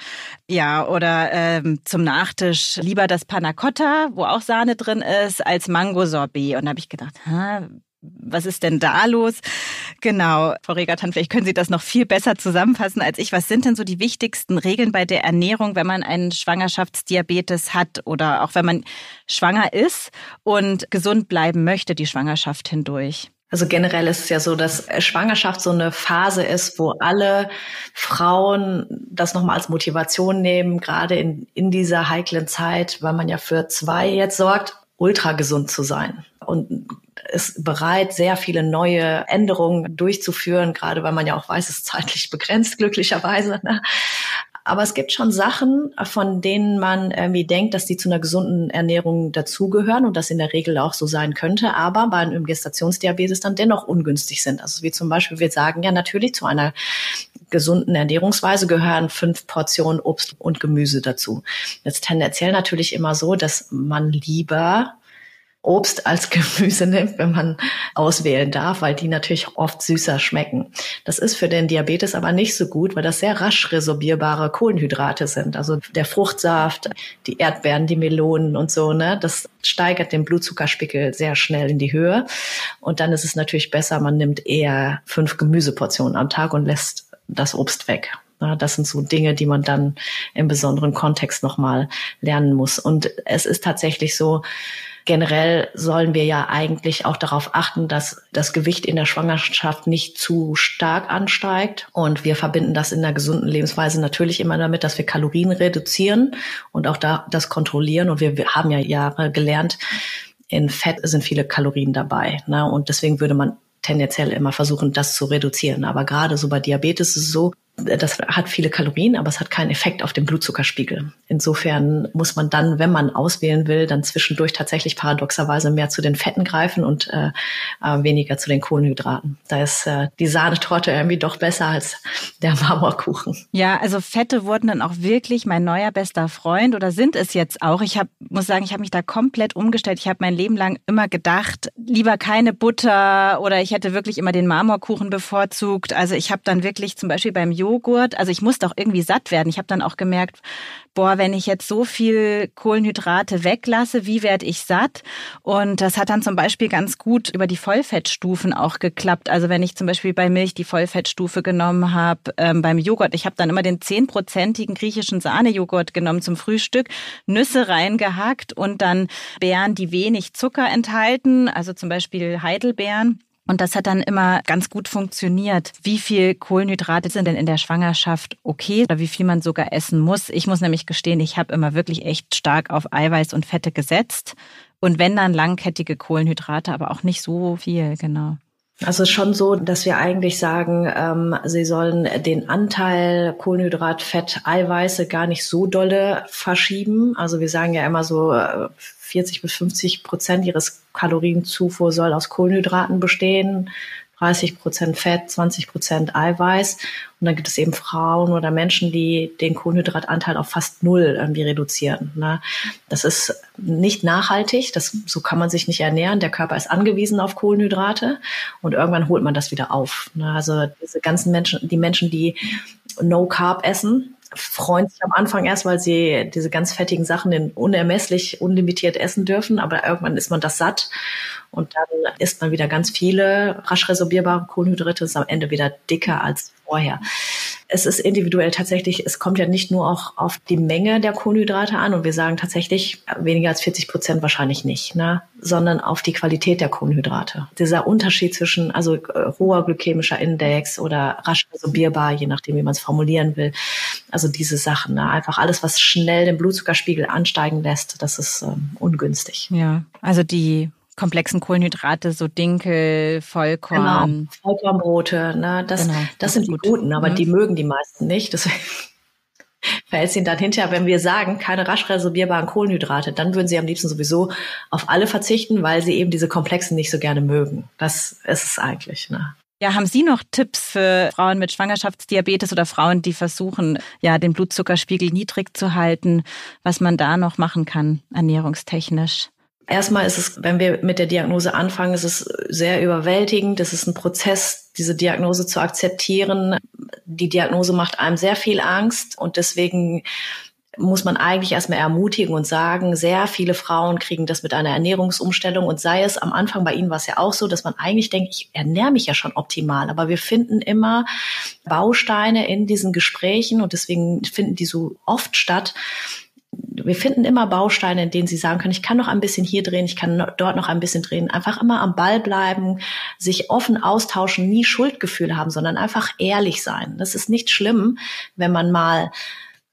Ja, oder ähm, zum Nachtisch lieber das Panna Cotta, wo auch Sahne drin ist, als Mango-Sorbet. Und da habe ich gedacht, ha, was ist denn da los? Genau, Frau Regatan, vielleicht können Sie das noch viel besser zusammenfassen als ich. Was sind denn so die wichtigsten Regeln bei der Ernährung, wenn man einen Schwangerschaftsdiabetes hat oder auch wenn man schwanger ist und gesund bleiben möchte, die Schwangerschaft hindurch? Also generell ist es ja so, dass Schwangerschaft so eine Phase ist, wo alle Frauen das nochmal als Motivation nehmen, gerade in, in dieser heiklen Zeit, weil man ja für zwei jetzt sorgt, ultra gesund zu sein. Und ist bereit, sehr viele neue Änderungen durchzuführen, gerade weil man ja auch weiß, es ist zeitlich begrenzt, glücklicherweise. Ne? Aber es gibt schon Sachen, von denen man irgendwie denkt, dass die zu einer gesunden Ernährung dazugehören und das in der Regel auch so sein könnte, aber bei einem Gestationsdiabetes dann dennoch ungünstig sind. Also wie zum Beispiel, wir sagen ja natürlich zu einer gesunden Ernährungsweise gehören fünf Portionen Obst und Gemüse dazu. Jetzt tendenziell natürlich immer so, dass man lieber Obst als Gemüse nimmt, wenn man auswählen darf, weil die natürlich oft süßer schmecken. Das ist für den Diabetes aber nicht so gut, weil das sehr rasch resorbierbare Kohlenhydrate sind. Also der Fruchtsaft, die Erdbeeren, die Melonen und so, ne, das steigert den Blutzuckerspiegel sehr schnell in die Höhe. Und dann ist es natürlich besser, man nimmt eher fünf Gemüseportionen am Tag und lässt das Obst weg. Das sind so Dinge, die man dann im besonderen Kontext nochmal lernen muss. Und es ist tatsächlich so, Generell sollen wir ja eigentlich auch darauf achten, dass das Gewicht in der Schwangerschaft nicht zu stark ansteigt. Und wir verbinden das in der gesunden Lebensweise natürlich immer damit, dass wir Kalorien reduzieren und auch da das kontrollieren. Und wir, wir haben ja Jahre gelernt, in Fett sind viele Kalorien dabei. Ne? Und deswegen würde man tendenziell immer versuchen, das zu reduzieren. Aber gerade so bei Diabetes ist es so, das hat viele Kalorien, aber es hat keinen Effekt auf den Blutzuckerspiegel. Insofern muss man dann, wenn man auswählen will, dann zwischendurch tatsächlich paradoxerweise mehr zu den Fetten greifen und äh, äh, weniger zu den Kohlenhydraten. Da ist äh, die Sahnetorte irgendwie doch besser als der Marmorkuchen. Ja, also Fette wurden dann auch wirklich mein neuer bester Freund oder sind es jetzt auch. Ich hab, muss sagen, ich habe mich da komplett umgestellt. Ich habe mein Leben lang immer gedacht, lieber keine Butter oder ich hätte wirklich immer den Marmorkuchen bevorzugt. Also ich habe dann wirklich zum Beispiel beim Joghurt. Also ich musste auch irgendwie satt werden. Ich habe dann auch gemerkt, boah, wenn ich jetzt so viel Kohlenhydrate weglasse, wie werde ich satt? Und das hat dann zum Beispiel ganz gut über die Vollfettstufen auch geklappt. Also wenn ich zum Beispiel bei Milch die Vollfettstufe genommen habe, ähm, beim Joghurt, ich habe dann immer den zehnprozentigen griechischen Sahnejoghurt genommen zum Frühstück, Nüsse reingehackt und dann Beeren, die wenig Zucker enthalten, also zum Beispiel Heidelbeeren. Und das hat dann immer ganz gut funktioniert. Wie viel Kohlenhydrate sind denn in der Schwangerschaft okay oder wie viel man sogar essen muss? Ich muss nämlich gestehen, ich habe immer wirklich echt stark auf Eiweiß und Fette gesetzt. Und wenn dann langkettige Kohlenhydrate, aber auch nicht so viel, genau. Also schon so, dass wir eigentlich sagen, ähm, sie sollen den Anteil Kohlenhydrat, Fett, Eiweiße gar nicht so dolle verschieben. Also wir sagen ja immer so, 40 äh, bis 50 Prozent ihres Kalorienzufuhr soll aus Kohlenhydraten bestehen. 30 Prozent Fett, 20 Prozent Eiweiß. Und dann gibt es eben Frauen oder Menschen, die den Kohlenhydratanteil auf fast null irgendwie reduzieren. Ne? Das ist nicht nachhaltig. Das, so kann man sich nicht ernähren. Der Körper ist angewiesen auf Kohlenhydrate und irgendwann holt man das wieder auf. Ne? Also diese ganzen Menschen, die Menschen, die No Carb essen, freuen sich am Anfang erst, weil sie diese ganz fettigen Sachen unermesslich, unlimitiert essen dürfen, aber irgendwann ist man das satt und dann isst man wieder ganz viele rasch resorbierbare Kohlenhydrate, ist am Ende wieder dicker als vorher. Es ist individuell tatsächlich, es kommt ja nicht nur auch auf die Menge der Kohlenhydrate an und wir sagen tatsächlich weniger als 40 Prozent wahrscheinlich nicht, ne? sondern auf die Qualität der Kohlenhydrate. Dieser Unterschied zwischen also äh, hoher glykämischer Index oder rasch resorbierbar, je nachdem, wie man es formulieren will. Also diese Sachen, ne? einfach alles, was schnell den Blutzuckerspiegel ansteigen lässt, das ist ähm, ungünstig. Ja, also die komplexen Kohlenhydrate, so Dinkel, Vollkorn. Genau, Vollkornbrote, ne? das, genau, das, das sind die gut. guten, aber mhm. die mögen die meisten nicht. Deswegen verhält sich dann hinterher, wenn wir sagen, keine rasch resorbierbaren Kohlenhydrate, dann würden sie am liebsten sowieso auf alle verzichten, weil sie eben diese komplexen nicht so gerne mögen. Das ist es eigentlich. Ne? Ja, haben Sie noch Tipps für Frauen mit Schwangerschaftsdiabetes oder Frauen, die versuchen, ja, den Blutzuckerspiegel niedrig zu halten, was man da noch machen kann, ernährungstechnisch? Erstmal ist es, wenn wir mit der Diagnose anfangen, ist es sehr überwältigend. Es ist ein Prozess, diese Diagnose zu akzeptieren. Die Diagnose macht einem sehr viel Angst und deswegen muss man eigentlich erstmal ermutigen und sagen, sehr viele Frauen kriegen das mit einer Ernährungsumstellung und sei es am Anfang bei Ihnen war es ja auch so, dass man eigentlich denkt, ich ernähre mich ja schon optimal, aber wir finden immer Bausteine in diesen Gesprächen und deswegen finden die so oft statt, wir finden immer Bausteine, in denen sie sagen können, ich kann noch ein bisschen hier drehen, ich kann dort noch ein bisschen drehen. Einfach immer am Ball bleiben, sich offen austauschen, nie Schuldgefühle haben, sondern einfach ehrlich sein. Das ist nicht schlimm, wenn man mal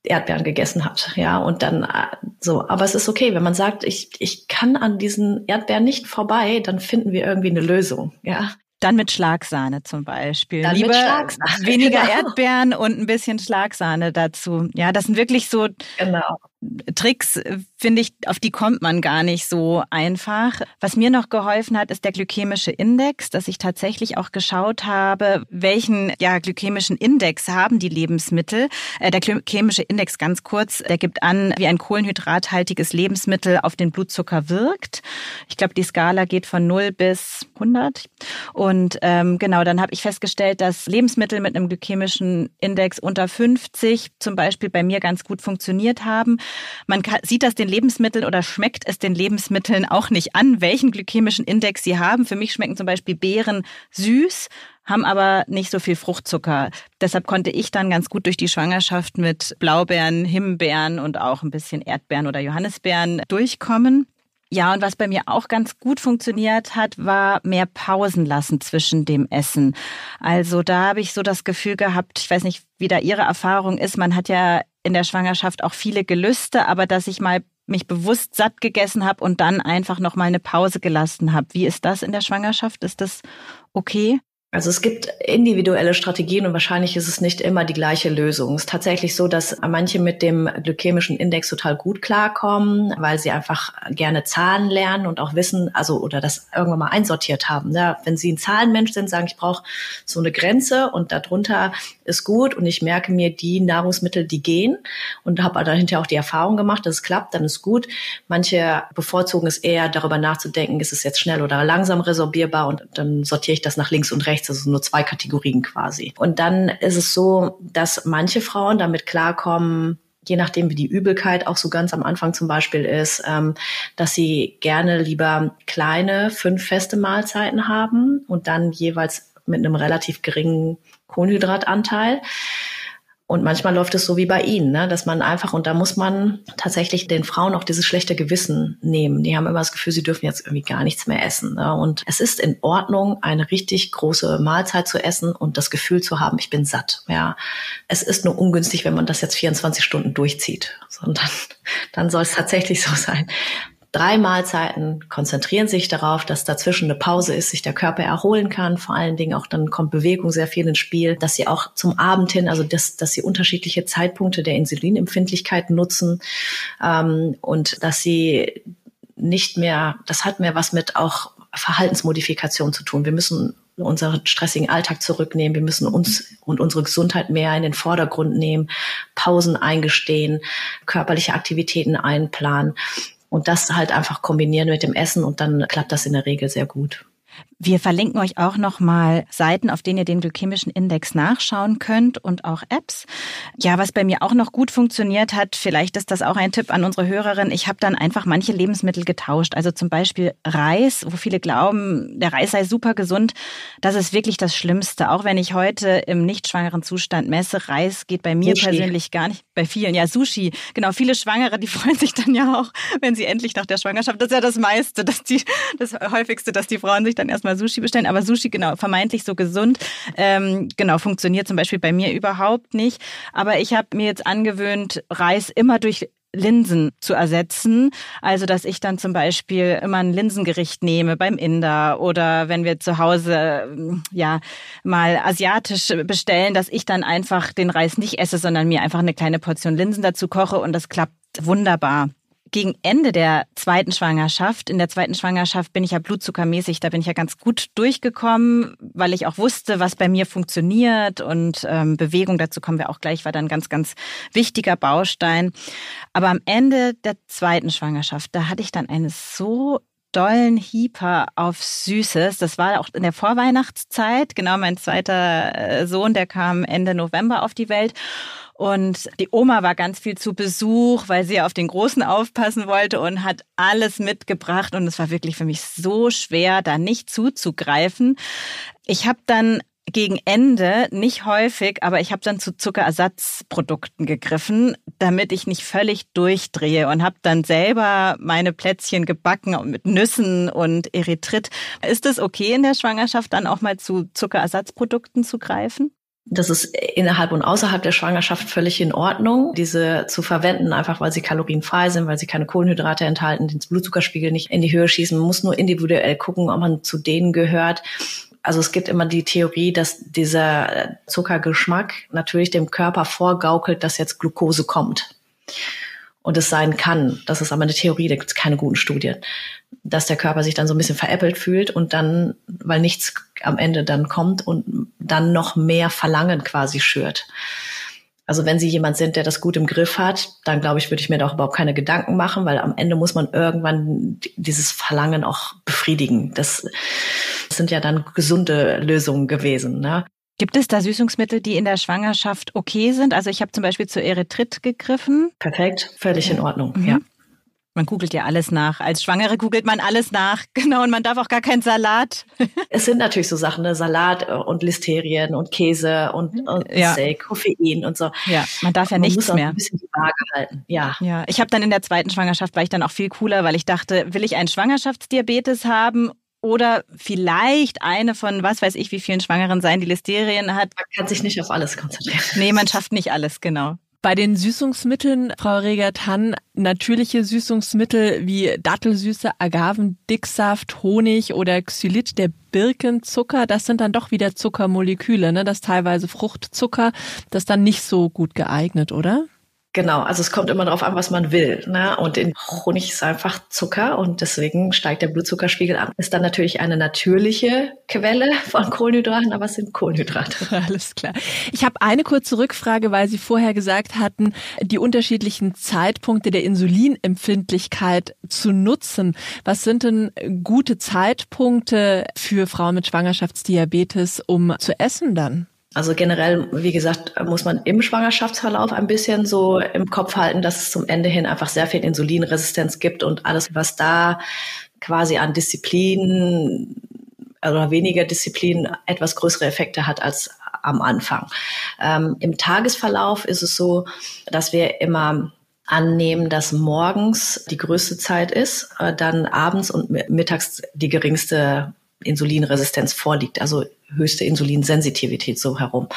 Erdbeeren gegessen hat, ja, und dann äh, so. Aber es ist okay, wenn man sagt, ich, ich kann an diesen Erdbeeren nicht vorbei, dann finden wir irgendwie eine Lösung, ja. Dann mit Schlagsahne zum Beispiel. Dann Lieber Schlagsahne, weniger genau. Erdbeeren und ein bisschen Schlagsahne dazu. Ja, das sind wirklich so genau. Tricks, äh, finde ich, auf die kommt man gar nicht so einfach. Was mir noch geholfen hat, ist der glykämische Index, dass ich tatsächlich auch geschaut habe, welchen ja, glykämischen Index haben die Lebensmittel. Äh, der glykämische Index ganz kurz, der gibt an, wie ein kohlenhydrathaltiges Lebensmittel auf den Blutzucker wirkt. Ich glaube, die Skala geht von 0 bis 100. Und ähm, genau, dann habe ich festgestellt, dass Lebensmittel mit einem glykämischen Index unter 50 zum Beispiel bei mir ganz gut funktioniert haben. Man sieht das den Lebensmitteln oder schmeckt es den Lebensmitteln auch nicht an, welchen glykämischen Index sie haben. Für mich schmecken zum Beispiel Beeren süß, haben aber nicht so viel Fruchtzucker. Deshalb konnte ich dann ganz gut durch die Schwangerschaft mit Blaubeeren, Himbeeren und auch ein bisschen Erdbeeren oder Johannisbeeren durchkommen. Ja, und was bei mir auch ganz gut funktioniert hat, war mehr Pausen lassen zwischen dem Essen. Also da habe ich so das Gefühl gehabt, ich weiß nicht, wie da Ihre Erfahrung ist, man hat ja in der Schwangerschaft auch viele Gelüste, aber dass ich mal mich bewusst satt gegessen habe und dann einfach noch mal eine Pause gelassen habe. Wie ist das in der Schwangerschaft? Ist das okay? Also es gibt individuelle Strategien und wahrscheinlich ist es nicht immer die gleiche Lösung. Es ist tatsächlich so, dass manche mit dem glykämischen Index total gut klarkommen, weil sie einfach gerne Zahlen lernen und auch wissen, also oder das irgendwann mal einsortiert haben. Ja, wenn sie ein Zahlenmensch sind, sagen, ich brauche so eine Grenze und darunter ist gut und ich merke mir die Nahrungsmittel, die gehen und habe dahinter auch die Erfahrung gemacht, dass es klappt, dann ist gut. Manche bevorzugen es eher darüber nachzudenken, ist es jetzt schnell oder langsam resorbierbar und dann sortiere ich das nach links und rechts rechts, also nur zwei Kategorien quasi. Und dann ist es so, dass manche Frauen damit klarkommen, je nachdem, wie die Übelkeit auch so ganz am Anfang zum Beispiel ist, ähm, dass sie gerne lieber kleine, fünf feste Mahlzeiten haben und dann jeweils mit einem relativ geringen Kohlenhydratanteil. Und manchmal läuft es so wie bei Ihnen, ne? dass man einfach, und da muss man tatsächlich den Frauen auch dieses schlechte Gewissen nehmen. Die haben immer das Gefühl, sie dürfen jetzt irgendwie gar nichts mehr essen. Ne? Und es ist in Ordnung, eine richtig große Mahlzeit zu essen und das Gefühl zu haben, ich bin satt. Ja, Es ist nur ungünstig, wenn man das jetzt 24 Stunden durchzieht. Sondern dann soll es tatsächlich so sein drei Mahlzeiten, konzentrieren sich darauf, dass dazwischen eine Pause ist, sich der Körper erholen kann. Vor allen Dingen auch dann kommt Bewegung sehr viel ins Spiel, dass sie auch zum Abend hin, also dass, dass sie unterschiedliche Zeitpunkte der Insulinempfindlichkeit nutzen ähm, und dass sie nicht mehr, das hat mehr was mit auch Verhaltensmodifikation zu tun. Wir müssen unseren stressigen Alltag zurücknehmen. Wir müssen uns und unsere Gesundheit mehr in den Vordergrund nehmen, Pausen eingestehen, körperliche Aktivitäten einplanen und das halt einfach kombinieren mit dem Essen und dann klappt das in der Regel sehr gut. Wir verlinken euch auch nochmal Seiten, auf denen ihr den glykämischen Index nachschauen könnt und auch Apps. Ja, was bei mir auch noch gut funktioniert hat, vielleicht ist das auch ein Tipp an unsere Hörerin. Ich habe dann einfach manche Lebensmittel getauscht. Also zum Beispiel Reis, wo viele glauben, der Reis sei super gesund. Das ist wirklich das Schlimmste. Auch wenn ich heute im nicht schwangeren Zustand messe, Reis geht bei mir Sushi. persönlich gar nicht. Bei vielen, ja, Sushi. Genau, viele Schwangere, die freuen sich dann ja auch, wenn sie endlich nach der Schwangerschaft, das ist ja das meiste, dass die, das häufigste, dass die Frauen sich dann erstmal erstmal Sushi bestellen, aber Sushi, genau, vermeintlich so gesund, ähm, genau, funktioniert zum Beispiel bei mir überhaupt nicht. Aber ich habe mir jetzt angewöhnt, Reis immer durch Linsen zu ersetzen. Also, dass ich dann zum Beispiel immer ein Linsengericht nehme beim Inder oder wenn wir zu Hause, ja, mal asiatisch bestellen, dass ich dann einfach den Reis nicht esse, sondern mir einfach eine kleine Portion Linsen dazu koche und das klappt wunderbar gegen Ende der zweiten Schwangerschaft, in der zweiten Schwangerschaft bin ich ja blutzuckermäßig, da bin ich ja ganz gut durchgekommen, weil ich auch wusste, was bei mir funktioniert und ähm, Bewegung, dazu kommen wir auch gleich, war dann ganz, ganz wichtiger Baustein. Aber am Ende der zweiten Schwangerschaft, da hatte ich dann eine so dollen Hieper auf Süßes. Das war auch in der Vorweihnachtszeit. Genau, mein zweiter äh, Sohn, der kam Ende November auf die Welt. Und die Oma war ganz viel zu Besuch, weil sie auf den Großen aufpassen wollte und hat alles mitgebracht. Und es war wirklich für mich so schwer, da nicht zuzugreifen. Ich habe dann gegen Ende, nicht häufig, aber ich habe dann zu Zuckerersatzprodukten gegriffen, damit ich nicht völlig durchdrehe und habe dann selber meine Plätzchen gebacken mit Nüssen und Erythrit. Ist es okay in der Schwangerschaft dann auch mal zu Zuckerersatzprodukten zu greifen? Das ist innerhalb und außerhalb der Schwangerschaft völlig in Ordnung, diese zu verwenden, einfach weil sie kalorienfrei sind, weil sie keine Kohlenhydrate enthalten, den Blutzuckerspiegel nicht in die Höhe schießen. Man muss nur individuell gucken, ob man zu denen gehört. Also es gibt immer die Theorie, dass dieser Zuckergeschmack natürlich dem Körper vorgaukelt, dass jetzt Glucose kommt und es sein kann. Das ist aber eine Theorie, da gibt es keine guten Studien, dass der Körper sich dann so ein bisschen veräppelt fühlt und dann, weil nichts am Ende dann kommt und dann noch mehr Verlangen quasi schürt. Also wenn Sie jemand sind, der das gut im Griff hat, dann glaube ich, würde ich mir da auch überhaupt keine Gedanken machen, weil am Ende muss man irgendwann dieses Verlangen auch befriedigen. Das sind ja dann gesunde Lösungen gewesen. Ne? Gibt es da Süßungsmittel, die in der Schwangerschaft okay sind? Also ich habe zum Beispiel zu Erythrit gegriffen. Perfekt, völlig in Ordnung, mhm. ja. Man googelt ja alles nach. Als Schwangere googelt man alles nach. Genau, und man darf auch gar keinen Salat. es sind natürlich so Sachen, ne? Salat und Listerien und Käse und, und ja. Steak, Koffein und so. Ja, man darf ja man nichts muss mehr. ein bisschen die Waage halten. Ja. Ja, ich habe dann in der zweiten Schwangerschaft war ich dann auch viel cooler, weil ich dachte, will ich einen Schwangerschaftsdiabetes haben oder vielleicht eine von was weiß ich wie vielen Schwangeren sein, die Listerien hat. Man kann sich nicht auf alles konzentrieren. Nee, man schafft nicht alles, genau. Bei den Süßungsmitteln, Frau Regert-Hann, natürliche Süßungsmittel wie Dattelsüße, Agavendicksaft, Honig oder Xylit, der Birkenzucker, das sind dann doch wieder Zuckermoleküle, ne? Das teilweise Fruchtzucker, das ist dann nicht so gut geeignet, oder? Genau, also es kommt immer darauf an, was man will. Ne? Und in Honig ist einfach Zucker und deswegen steigt der Blutzuckerspiegel an. Ist dann natürlich eine natürliche Quelle von Kohlenhydraten, aber es sind Kohlenhydrate. Alles klar. Ich habe eine kurze Rückfrage, weil Sie vorher gesagt hatten, die unterschiedlichen Zeitpunkte der Insulinempfindlichkeit zu nutzen. Was sind denn gute Zeitpunkte für Frauen mit Schwangerschaftsdiabetes, um zu essen dann? Also generell, wie gesagt, muss man im Schwangerschaftsverlauf ein bisschen so im Kopf halten, dass es zum Ende hin einfach sehr viel Insulinresistenz gibt und alles, was da quasi an Disziplin oder weniger Disziplin etwas größere Effekte hat als am Anfang. Ähm, Im Tagesverlauf ist es so, dass wir immer annehmen, dass morgens die größte Zeit ist, äh, dann abends und mittags die geringste Insulinresistenz vorliegt, also höchste Insulinsensitivität so herum.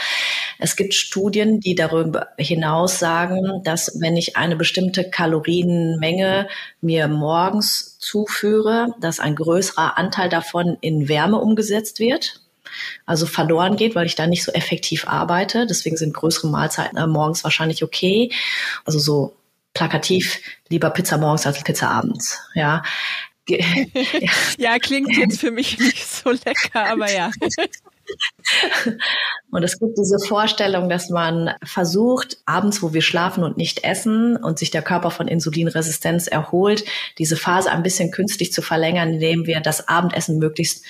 Es gibt Studien, die darüber hinaus sagen, dass wenn ich eine bestimmte Kalorienmenge mir morgens zuführe, dass ein größerer Anteil davon in Wärme umgesetzt wird. Also verloren geht, weil ich da nicht so effektiv arbeite. Deswegen sind größere Mahlzeiten äh, morgens wahrscheinlich okay. Also so plakativ lieber Pizza morgens als Pizza abends. Ja, ja, klingt jetzt für mich nicht so lecker, aber ja. Und es gibt diese Vorstellung, dass man versucht, abends, wo wir schlafen und nicht essen und sich der Körper von Insulinresistenz erholt, diese Phase ein bisschen künstlich zu verlängern, indem wir das Abendessen möglichst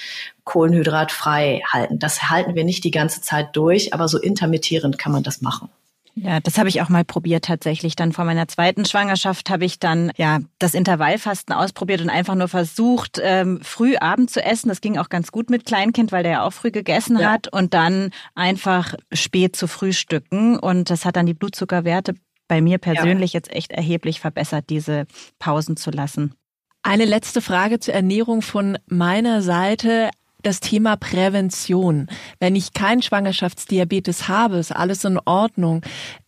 kohlenhydratfrei halten. Das halten wir nicht die ganze Zeit durch, aber so intermittierend kann man das machen. Ja, das habe ich auch mal probiert tatsächlich. Dann vor meiner zweiten Schwangerschaft habe ich dann ja das Intervallfasten ausprobiert und einfach nur versucht, ähm, früh Abend zu essen. Das ging auch ganz gut mit Kleinkind, weil der ja auch früh gegessen ja. hat und dann einfach spät zu frühstücken. Und das hat dann die Blutzuckerwerte bei mir persönlich ja. jetzt echt erheblich verbessert, diese Pausen zu lassen. Eine letzte Frage zur Ernährung von meiner Seite das Thema Prävention. Wenn ich keinen Schwangerschaftsdiabetes habe, ist alles in Ordnung.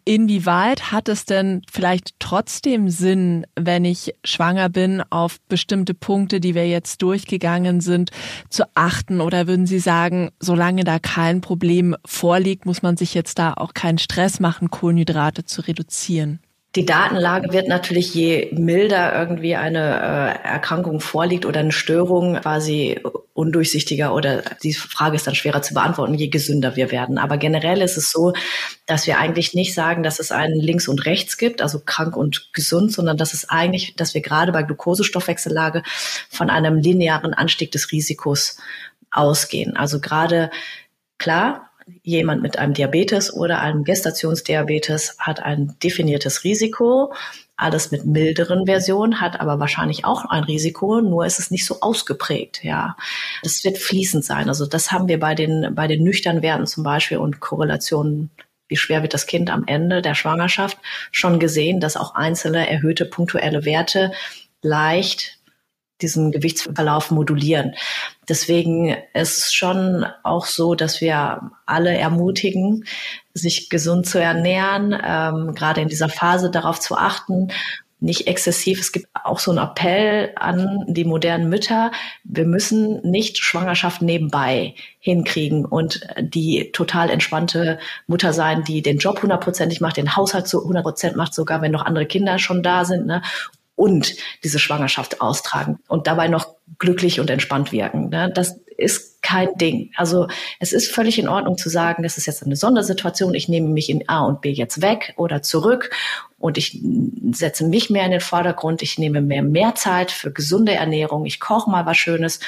Inwieweit hat es denn vielleicht trotzdem Sinn, wenn ich schwanger bin, auf bestimmte Punkte, die wir jetzt durchgegangen sind, zu achten? Oder würden Sie sagen, solange da kein Problem vorliegt, muss man sich jetzt da auch keinen Stress machen, Kohlenhydrate zu reduzieren? Die Datenlage wird natürlich, je milder irgendwie eine äh, Erkrankung vorliegt oder eine Störung, quasi undurchsichtiger oder die Frage ist dann schwerer zu beantworten, je gesünder wir werden. Aber generell ist es so, dass wir eigentlich nicht sagen, dass es einen links und rechts gibt, also krank und gesund, sondern dass es eigentlich, dass wir gerade bei Glukosestoffwechsellage von einem linearen Anstieg des Risikos ausgehen. Also gerade klar, jemand mit einem Diabetes oder einem Gestationsdiabetes hat ein definiertes Risiko. Alles mit milderen Versionen hat aber wahrscheinlich auch ein Risiko, nur ist es nicht so ausgeprägt, ja. Das wird fließend sein. Also das haben wir bei den, bei den nüchternen Werten zum Beispiel und Korrelationen wie schwer wird das Kind am Ende der Schwangerschaft, schon gesehen, dass auch einzelne erhöhte punktuelle Werte leicht diesen Gewichtsverlauf modulieren. Deswegen ist es schon auch so, dass wir alle ermutigen, sich gesund zu ernähren, ähm, gerade in dieser Phase darauf zu achten, nicht exzessiv. Es gibt auch so einen Appell an die modernen Mütter. Wir müssen nicht Schwangerschaft nebenbei hinkriegen und die total entspannte Mutter sein, die den Job hundertprozentig macht, den Haushalt zu hundertprozent macht, sogar wenn noch andere Kinder schon da sind, ne? Und diese Schwangerschaft austragen und dabei noch glücklich und entspannt wirken. Ne? Das ist kein Ding. Also es ist völlig in Ordnung zu sagen, das ist jetzt eine Sondersituation, ich nehme mich in A und B jetzt weg oder zurück und ich setze mich mehr in den Vordergrund, ich nehme mehr mehr Zeit für gesunde Ernährung, ich koche mal was Schönes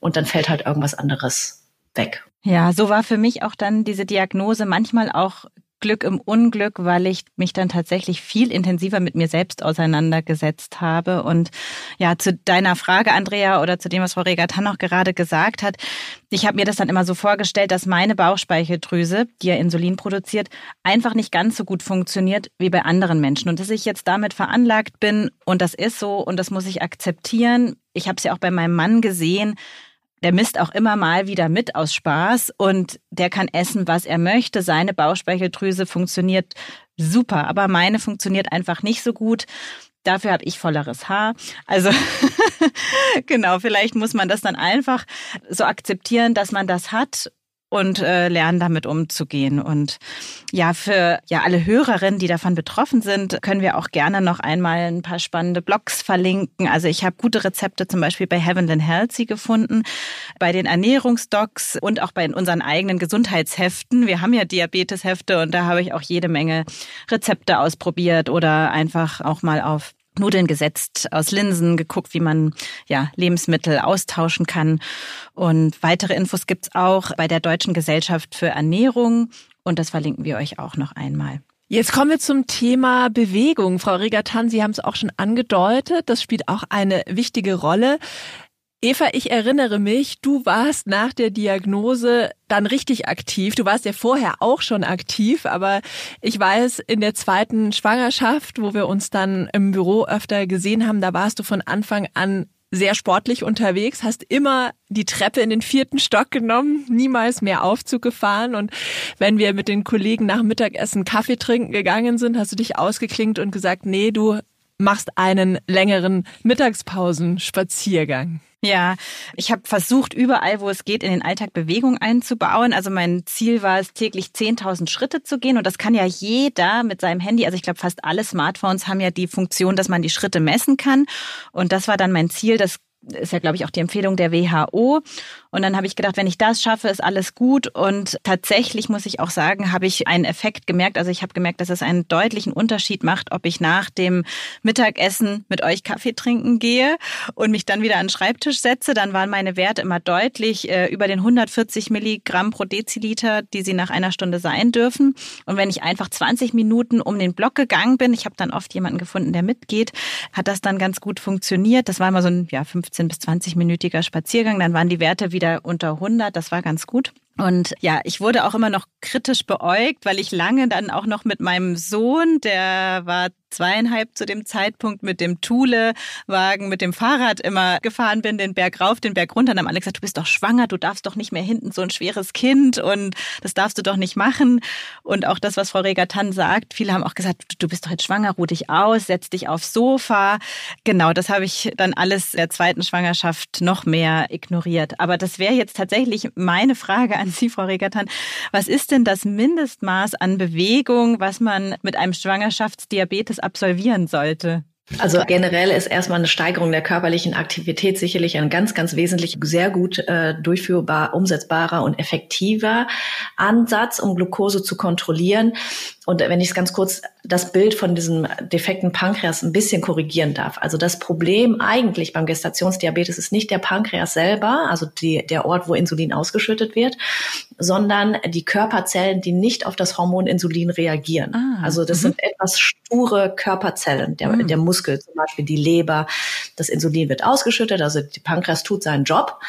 und dann fällt halt irgendwas anderes weg. Ja, so war für mich auch dann diese Diagnose manchmal auch Glück im Unglück, weil ich mich dann tatsächlich viel intensiver mit mir selbst auseinandergesetzt habe. Und ja, zu deiner Frage, Andrea, oder zu dem, was Frau Regatan noch gerade gesagt hat, ich habe mir das dann immer so vorgestellt, dass meine Bauchspeicheldrüse, die ja Insulin produziert, einfach nicht ganz so gut funktioniert wie bei anderen Menschen. Und dass ich jetzt damit veranlagt bin und das ist so und das muss ich akzeptieren. Ich habe es ja auch bei meinem Mann gesehen, der misst auch immer mal wieder mit aus Spaß und der kann essen, was er möchte. Seine Bauchspeicheldrüse funktioniert super, aber meine funktioniert einfach nicht so gut. Dafür habe ich volleres Haar. Also genau, vielleicht muss man das dann einfach so akzeptieren, dass man das hat und äh, lernen damit umzugehen. Und ja, für ja alle Hörerinnen, die davon betroffen sind, können wir auch gerne noch einmal ein paar spannende Blogs verlinken. Also ich habe gute Rezepte zum Beispiel bei Heaven and Healthy gefunden, bei den Ernährungsdocs und auch bei unseren eigenen Gesundheitsheften. Wir haben ja Diabeteshefte und da habe ich auch jede Menge Rezepte ausprobiert oder einfach auch mal auf Nudeln gesetzt aus Linsen, geguckt, wie man ja Lebensmittel austauschen kann. Und weitere Infos gibt's auch bei der Deutschen Gesellschaft für Ernährung und das verlinken wir euch auch noch einmal. Jetzt kommen wir zum Thema Bewegung. Frau Regatan, Sie haben es auch schon angedeutet. Das spielt auch eine wichtige Rolle. Eva, ich erinnere mich, du warst nach der Diagnose dann richtig aktiv. Du warst ja vorher auch schon aktiv, aber ich weiß, in der zweiten Schwangerschaft, wo wir uns dann im Büro öfter gesehen haben, da warst du von Anfang an sehr sportlich unterwegs, hast immer die Treppe in den vierten Stock genommen, niemals mehr Aufzug gefahren. Und wenn wir mit den Kollegen nach Mittagessen Kaffee trinken gegangen sind, hast du dich ausgeklingt und gesagt, nee, du machst einen längeren Mittagspausenspaziergang. Ja, ich habe versucht, überall, wo es geht, in den Alltag Bewegung einzubauen. Also mein Ziel war es, täglich 10.000 Schritte zu gehen. Und das kann ja jeder mit seinem Handy. Also ich glaube, fast alle Smartphones haben ja die Funktion, dass man die Schritte messen kann. Und das war dann mein Ziel. Das ist ja, glaube ich, auch die Empfehlung der WHO. Und dann habe ich gedacht, wenn ich das schaffe, ist alles gut. Und tatsächlich muss ich auch sagen, habe ich einen Effekt gemerkt. Also ich habe gemerkt, dass es einen deutlichen Unterschied macht, ob ich nach dem Mittagessen mit euch Kaffee trinken gehe und mich dann wieder an den Schreibtisch setze. Dann waren meine Werte immer deutlich äh, über den 140 Milligramm pro Deziliter, die sie nach einer Stunde sein dürfen. Und wenn ich einfach 20 Minuten um den Block gegangen bin, ich habe dann oft jemanden gefunden, der mitgeht, hat das dann ganz gut funktioniert. Das war immer so ein ja, 15 bis 20 minütiger Spaziergang. Dann waren die Werte wieder unter 100. Das war ganz gut. Und ja, ich wurde auch immer noch kritisch beäugt, weil ich lange dann auch noch mit meinem Sohn, der war zweieinhalb zu dem Zeitpunkt mit dem Thule-Wagen, mit dem Fahrrad immer gefahren bin, den Berg rauf, den Berg runter. Und dann haben alle gesagt, du bist doch schwanger, du darfst doch nicht mehr hinten so ein schweres Kind und das darfst du doch nicht machen. Und auch das, was Frau Regatan sagt, viele haben auch gesagt, du bist doch jetzt schwanger, ruh dich aus, setz dich aufs Sofa. Genau, das habe ich dann alles der zweiten Schwangerschaft noch mehr ignoriert. Aber das wäre jetzt tatsächlich meine Frage an Sie, Frau Regatan. Was ist denn das Mindestmaß an Bewegung, was man mit einem Schwangerschaftsdiabetes absolvieren sollte? Also generell ist erstmal eine Steigerung der körperlichen Aktivität sicherlich ein ganz, ganz wesentlich sehr gut äh, durchführbar, umsetzbarer und effektiver Ansatz, um Glucose zu kontrollieren. Und wenn ich es ganz kurz das Bild von diesem defekten Pankreas ein bisschen korrigieren darf. Also das Problem eigentlich beim Gestationsdiabetes ist nicht der Pankreas selber, also die, der Ort, wo Insulin ausgeschüttet wird, sondern die Körperzellen, die nicht auf das Hormon Insulin reagieren. Ah, also das -hmm. sind etwas sture Körperzellen, der, mm. der Muskel zum Beispiel, die Leber. Das Insulin wird ausgeschüttet, also die Pankreas tut seinen Job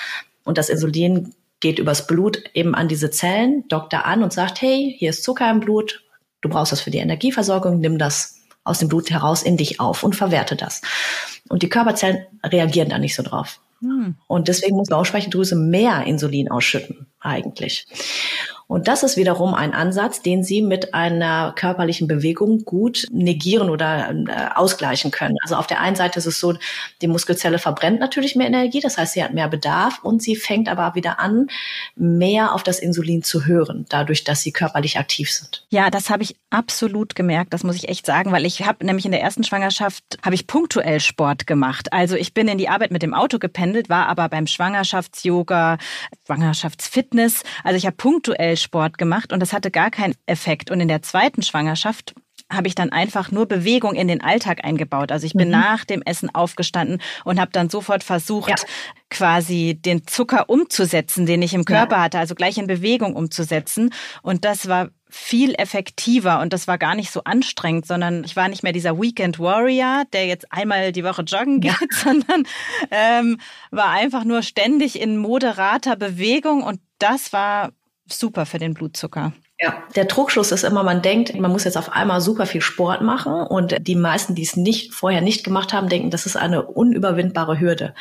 und das Insulin geht übers Blut eben an diese Zellen, dockt da an und sagt, hey, hier ist Zucker im Blut, du brauchst das für die Energieversorgung, nimm das aus dem Blut heraus in dich auf und verwerte das. Und die Körperzellen reagieren da nicht so drauf. Hm. Und deswegen muss die Bauchspeicheldrüse mehr Insulin ausschütten, eigentlich. Und das ist wiederum ein Ansatz, den Sie mit einer körperlichen Bewegung gut negieren oder äh, ausgleichen können. Also auf der einen Seite ist es so, die Muskelzelle verbrennt natürlich mehr Energie, das heißt, sie hat mehr Bedarf und sie fängt aber wieder an, mehr auf das Insulin zu hören, dadurch, dass sie körperlich aktiv sind. Ja, das habe ich absolut gemerkt, das muss ich echt sagen, weil ich habe nämlich in der ersten Schwangerschaft habe ich punktuell Sport gemacht. Also ich bin in die Arbeit mit dem Auto gependelt, war aber beim Schwangerschafts-Yoga, Schwangerschaftsfitness. Also ich habe punktuell Sport gemacht und das hatte gar keinen Effekt. Und in der zweiten Schwangerschaft habe ich dann einfach nur Bewegung in den Alltag eingebaut. Also ich bin mhm. nach dem Essen aufgestanden und habe dann sofort versucht, ja. quasi den Zucker umzusetzen, den ich im Körper ja. hatte, also gleich in Bewegung umzusetzen. Und das war viel effektiver und das war gar nicht so anstrengend, sondern ich war nicht mehr dieser Weekend Warrior, der jetzt einmal die Woche joggen geht, ja. sondern ähm, war einfach nur ständig in moderater Bewegung und das war super für den Blutzucker. Ja, der Trugschluss ist immer, man denkt, man muss jetzt auf einmal super viel Sport machen und die meisten, die es nicht vorher nicht gemacht haben, denken, das ist eine unüberwindbare Hürde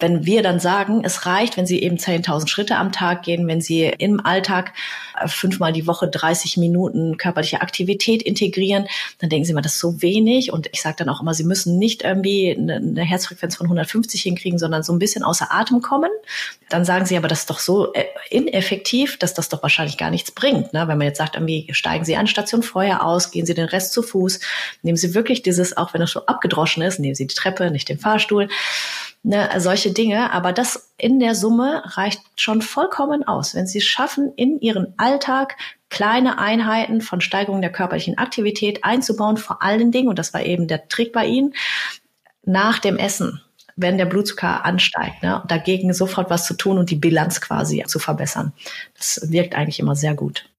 wenn wir dann sagen, es reicht, wenn Sie eben 10.000 Schritte am Tag gehen, wenn Sie im Alltag äh, fünfmal die Woche 30 Minuten körperliche Aktivität integrieren, dann denken Sie mal, das ist so wenig. Und ich sage dann auch immer, Sie müssen nicht irgendwie eine Herzfrequenz von 150 hinkriegen, sondern so ein bisschen außer Atem kommen. Dann sagen Sie aber, das ist doch so äh, ineffektiv, dass das doch wahrscheinlich gar nichts bringt. Ne? Wenn man jetzt sagt, irgendwie steigen Sie an Station Feuer aus, gehen Sie den Rest zu Fuß, nehmen Sie wirklich dieses, auch wenn es schon abgedroschen ist, nehmen Sie die Treppe, nicht den Fahrstuhl ne, solche Dinge. Aber das in der Summe reicht schon vollkommen aus. Wenn Sie schaffen, in Ihren Alltag kleine Einheiten von Steigerung der körperlichen Aktivität einzubauen, vor allen Dingen, und das war eben der Trick bei Ihnen, nach dem Essen wenn der Blutzucker ansteigt, ne, dagegen sofort was zu tun und die Bilanz quasi zu verbessern. Das wirkt eigentlich immer sehr gut.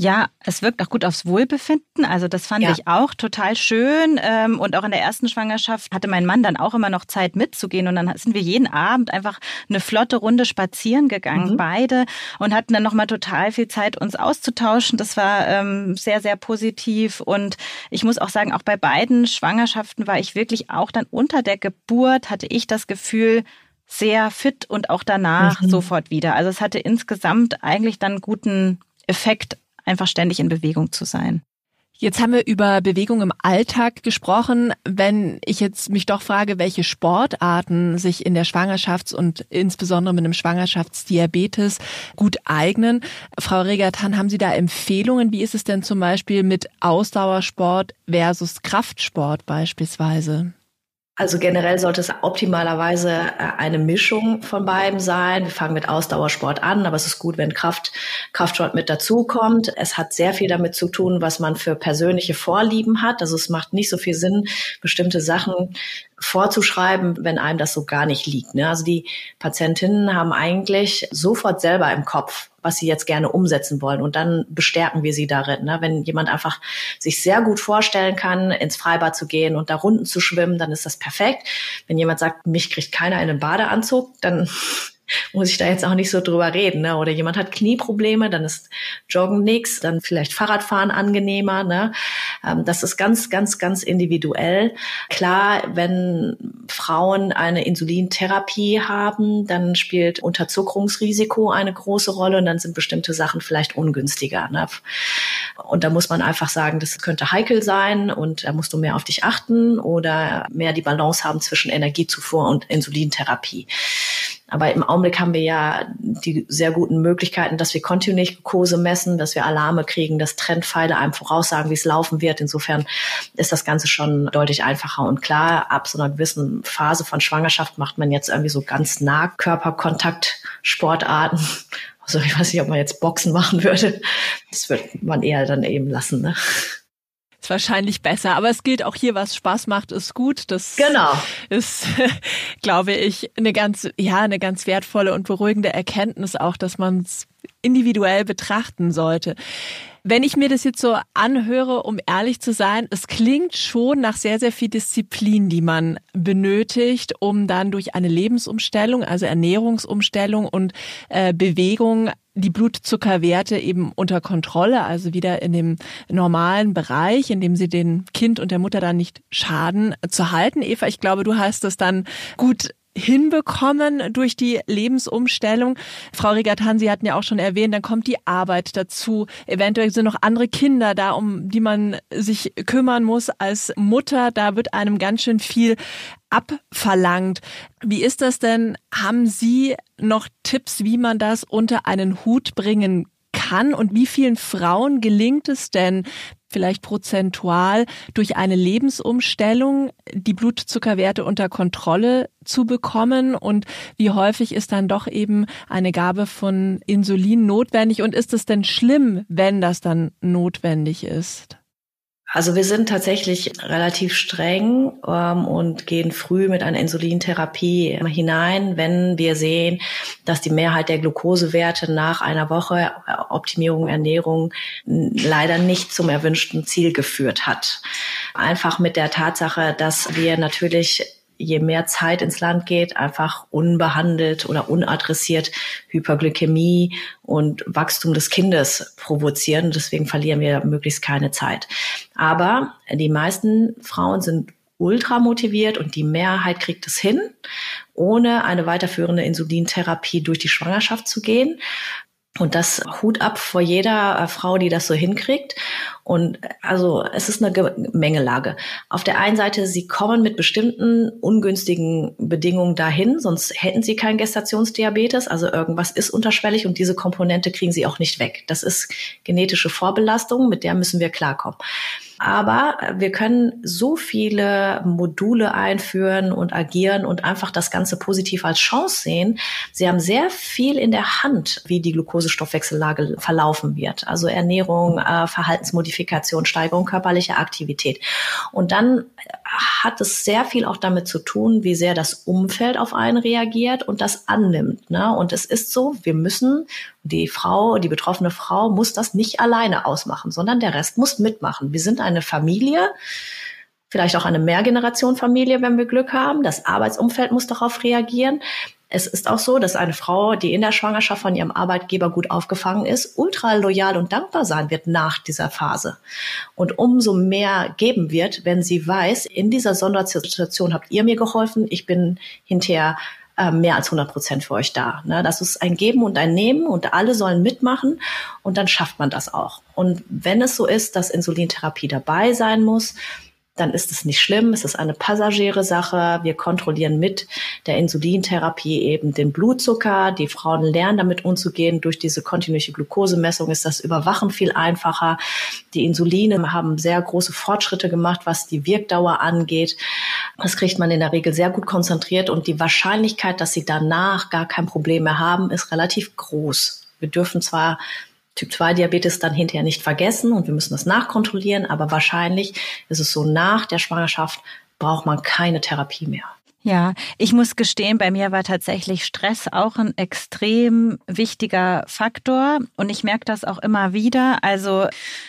Ja, es wirkt auch gut aufs Wohlbefinden. Also das fand ja. ich auch total schön. Ähm, und auch in der ersten Schwangerschaft hatte mein Mann dann auch immer noch Zeit mitzugehen. Und dann sind wir jeden Abend einfach eine flotte Runde spazieren gegangen, mhm. beide, und hatten dann nochmal total viel Zeit, uns auszutauschen. Das war ähm, sehr, sehr positiv. Und ich muss auch sagen, auch bei beiden Schwangerschaften war ich wirklich auch dann unter der Geburt, hatte ich das Gefühl, sehr fit und auch danach mhm. sofort wieder. Also es hatte insgesamt eigentlich dann guten Effekt einfach ständig in Bewegung zu sein. Jetzt haben wir über Bewegung im Alltag gesprochen. Wenn ich jetzt mich doch frage, welche Sportarten sich in der Schwangerschafts- und insbesondere mit einem Schwangerschaftsdiabetes gut eignen. Frau Regatan, haben Sie da Empfehlungen? Wie ist es denn zum Beispiel mit Ausdauersport versus Kraftsport beispielsweise? Also generell sollte es optimalerweise äh, eine Mischung von beiden sein. Wir fangen mit Ausdauersport an, aber es ist gut, wenn Kraft, Kraftsport mit dazukommt. Es hat sehr viel damit zu tun, was man für persönliche Vorlieben hat. Also es macht nicht so viel Sinn, bestimmte Sachen vorzuschreiben, wenn einem das so gar nicht liegt. Ne? Also die Patientinnen haben eigentlich sofort selber im Kopf, was sie jetzt gerne umsetzen wollen. Und dann bestärken wir sie darin. Ne? Wenn jemand einfach sich sehr gut vorstellen kann, ins Freibad zu gehen und da Runden zu schwimmen, dann ist das perfekt. Wenn jemand sagt, mich kriegt keiner in den Badeanzug, dann muss ich da jetzt auch nicht so drüber reden. Ne? Oder jemand hat Knieprobleme, dann ist Joggen nix, dann vielleicht Fahrradfahren angenehmer. Ne? Ähm, das ist ganz, ganz, ganz individuell. Klar, wenn Frauen eine Insulintherapie haben, dann spielt Unterzuckerungsrisiko eine große Rolle und dann sind bestimmte Sachen vielleicht ungünstiger. Ne? Und da muss man einfach sagen, das könnte heikel sein und da musst du mehr auf dich achten oder mehr die Balance haben zwischen Energiezufuhr und Insulintherapie. Aber im Augenblick haben wir ja die sehr guten Möglichkeiten, dass wir kontinuierlich Glucose messen, dass wir Alarme kriegen, dass Trendpfeile einem voraussagen, wie es laufen wird. Insofern ist das Ganze schon deutlich einfacher. Und klar, ab so einer gewissen Phase von Schwangerschaft macht man jetzt irgendwie so ganz nah Körperkontakt Sportarten. Also ich weiß nicht, ob man jetzt Boxen machen würde. Das wird man eher dann eben lassen. Ne? Ist wahrscheinlich besser. Aber es gilt auch hier, was Spaß macht, ist gut. Das genau. ist, glaube ich, eine ganz, ja, eine ganz wertvolle und beruhigende Erkenntnis auch, dass man es individuell betrachten sollte. Wenn ich mir das jetzt so anhöre, um ehrlich zu sein, es klingt schon nach sehr, sehr viel Disziplin, die man benötigt, um dann durch eine Lebensumstellung, also Ernährungsumstellung und äh, Bewegung die Blutzuckerwerte eben unter Kontrolle, also wieder in dem normalen Bereich, in dem sie den Kind und der Mutter dann nicht schaden, zu halten. Eva, ich glaube, du hast es dann gut hinbekommen durch die Lebensumstellung. Frau Rigatan, Sie hatten ja auch schon erwähnt, dann kommt die Arbeit dazu. Eventuell sind noch andere Kinder da, um die man sich kümmern muss als Mutter. Da wird einem ganz schön viel abverlangt. Wie ist das denn? Haben Sie noch Tipps, wie man das unter einen Hut bringen kann und wie vielen Frauen gelingt es denn, vielleicht prozentual durch eine Lebensumstellung die Blutzuckerwerte unter Kontrolle zu bekommen und wie häufig ist dann doch eben eine Gabe von Insulin notwendig und ist es denn schlimm, wenn das dann notwendig ist? Also wir sind tatsächlich relativ streng ähm, und gehen früh mit einer Insulintherapie hinein, wenn wir sehen, dass die Mehrheit der Glukosewerte nach einer Woche äh, Optimierung Ernährung leider nicht zum erwünschten Ziel geführt hat. Einfach mit der Tatsache, dass wir natürlich je mehr Zeit ins Land geht, einfach unbehandelt oder unadressiert Hyperglykämie und Wachstum des Kindes provozieren. Deswegen verlieren wir möglichst keine Zeit. Aber die meisten Frauen sind ultra motiviert und die Mehrheit kriegt es hin, ohne eine weiterführende Insulintherapie durch die Schwangerschaft zu gehen. Und das Hut ab vor jeder äh, Frau, die das so hinkriegt. Und also es ist eine Gemengelage. Auf der einen Seite, sie kommen mit bestimmten ungünstigen Bedingungen dahin, sonst hätten sie kein Gestationsdiabetes. Also irgendwas ist unterschwellig und diese Komponente kriegen sie auch nicht weg. Das ist genetische Vorbelastung, mit der müssen wir klarkommen. Aber wir können so viele Module einführen und agieren und einfach das Ganze positiv als Chance sehen. Sie haben sehr viel in der Hand, wie die Glukosestoffwechsellage verlaufen wird. Also Ernährung, äh, Verhaltensmodifikation, Steigerung körperlicher Aktivität. Und dann hat es sehr viel auch damit zu tun, wie sehr das Umfeld auf einen reagiert und das annimmt. Ne? Und es ist so, wir müssen, die Frau, die betroffene Frau muss das nicht alleine ausmachen, sondern der Rest muss mitmachen. Wir sind eine Familie, vielleicht auch eine Mehrgenerationenfamilie, wenn wir Glück haben. Das Arbeitsumfeld muss darauf reagieren. Es ist auch so, dass eine Frau, die in der Schwangerschaft von ihrem Arbeitgeber gut aufgefangen ist, ultra loyal und dankbar sein wird nach dieser Phase. Und umso mehr geben wird, wenn sie weiß, in dieser Sondersituation habt ihr mir geholfen, ich bin hinterher äh, mehr als 100 Prozent für euch da. Ne? Das ist ein Geben und ein Nehmen und alle sollen mitmachen und dann schafft man das auch. Und wenn es so ist, dass Insulintherapie dabei sein muss, dann ist es nicht schlimm. Es ist eine passagiere Sache. Wir kontrollieren mit der Insulintherapie eben den Blutzucker. Die Frauen lernen damit umzugehen. Durch diese kontinuierliche Glukosemessung ist das Überwachen viel einfacher. Die Insuline haben sehr große Fortschritte gemacht, was die Wirkdauer angeht. Das kriegt man in der Regel sehr gut konzentriert und die Wahrscheinlichkeit, dass sie danach gar kein Problem mehr haben, ist relativ groß. Wir dürfen zwar Typ-2-Diabetes dann hinterher nicht vergessen und wir müssen das nachkontrollieren, aber wahrscheinlich ist es so, nach der Schwangerschaft braucht man keine Therapie mehr. Ja, ich muss gestehen, bei mir war tatsächlich Stress auch ein extrem wichtiger Faktor und ich merke das auch immer wieder. Also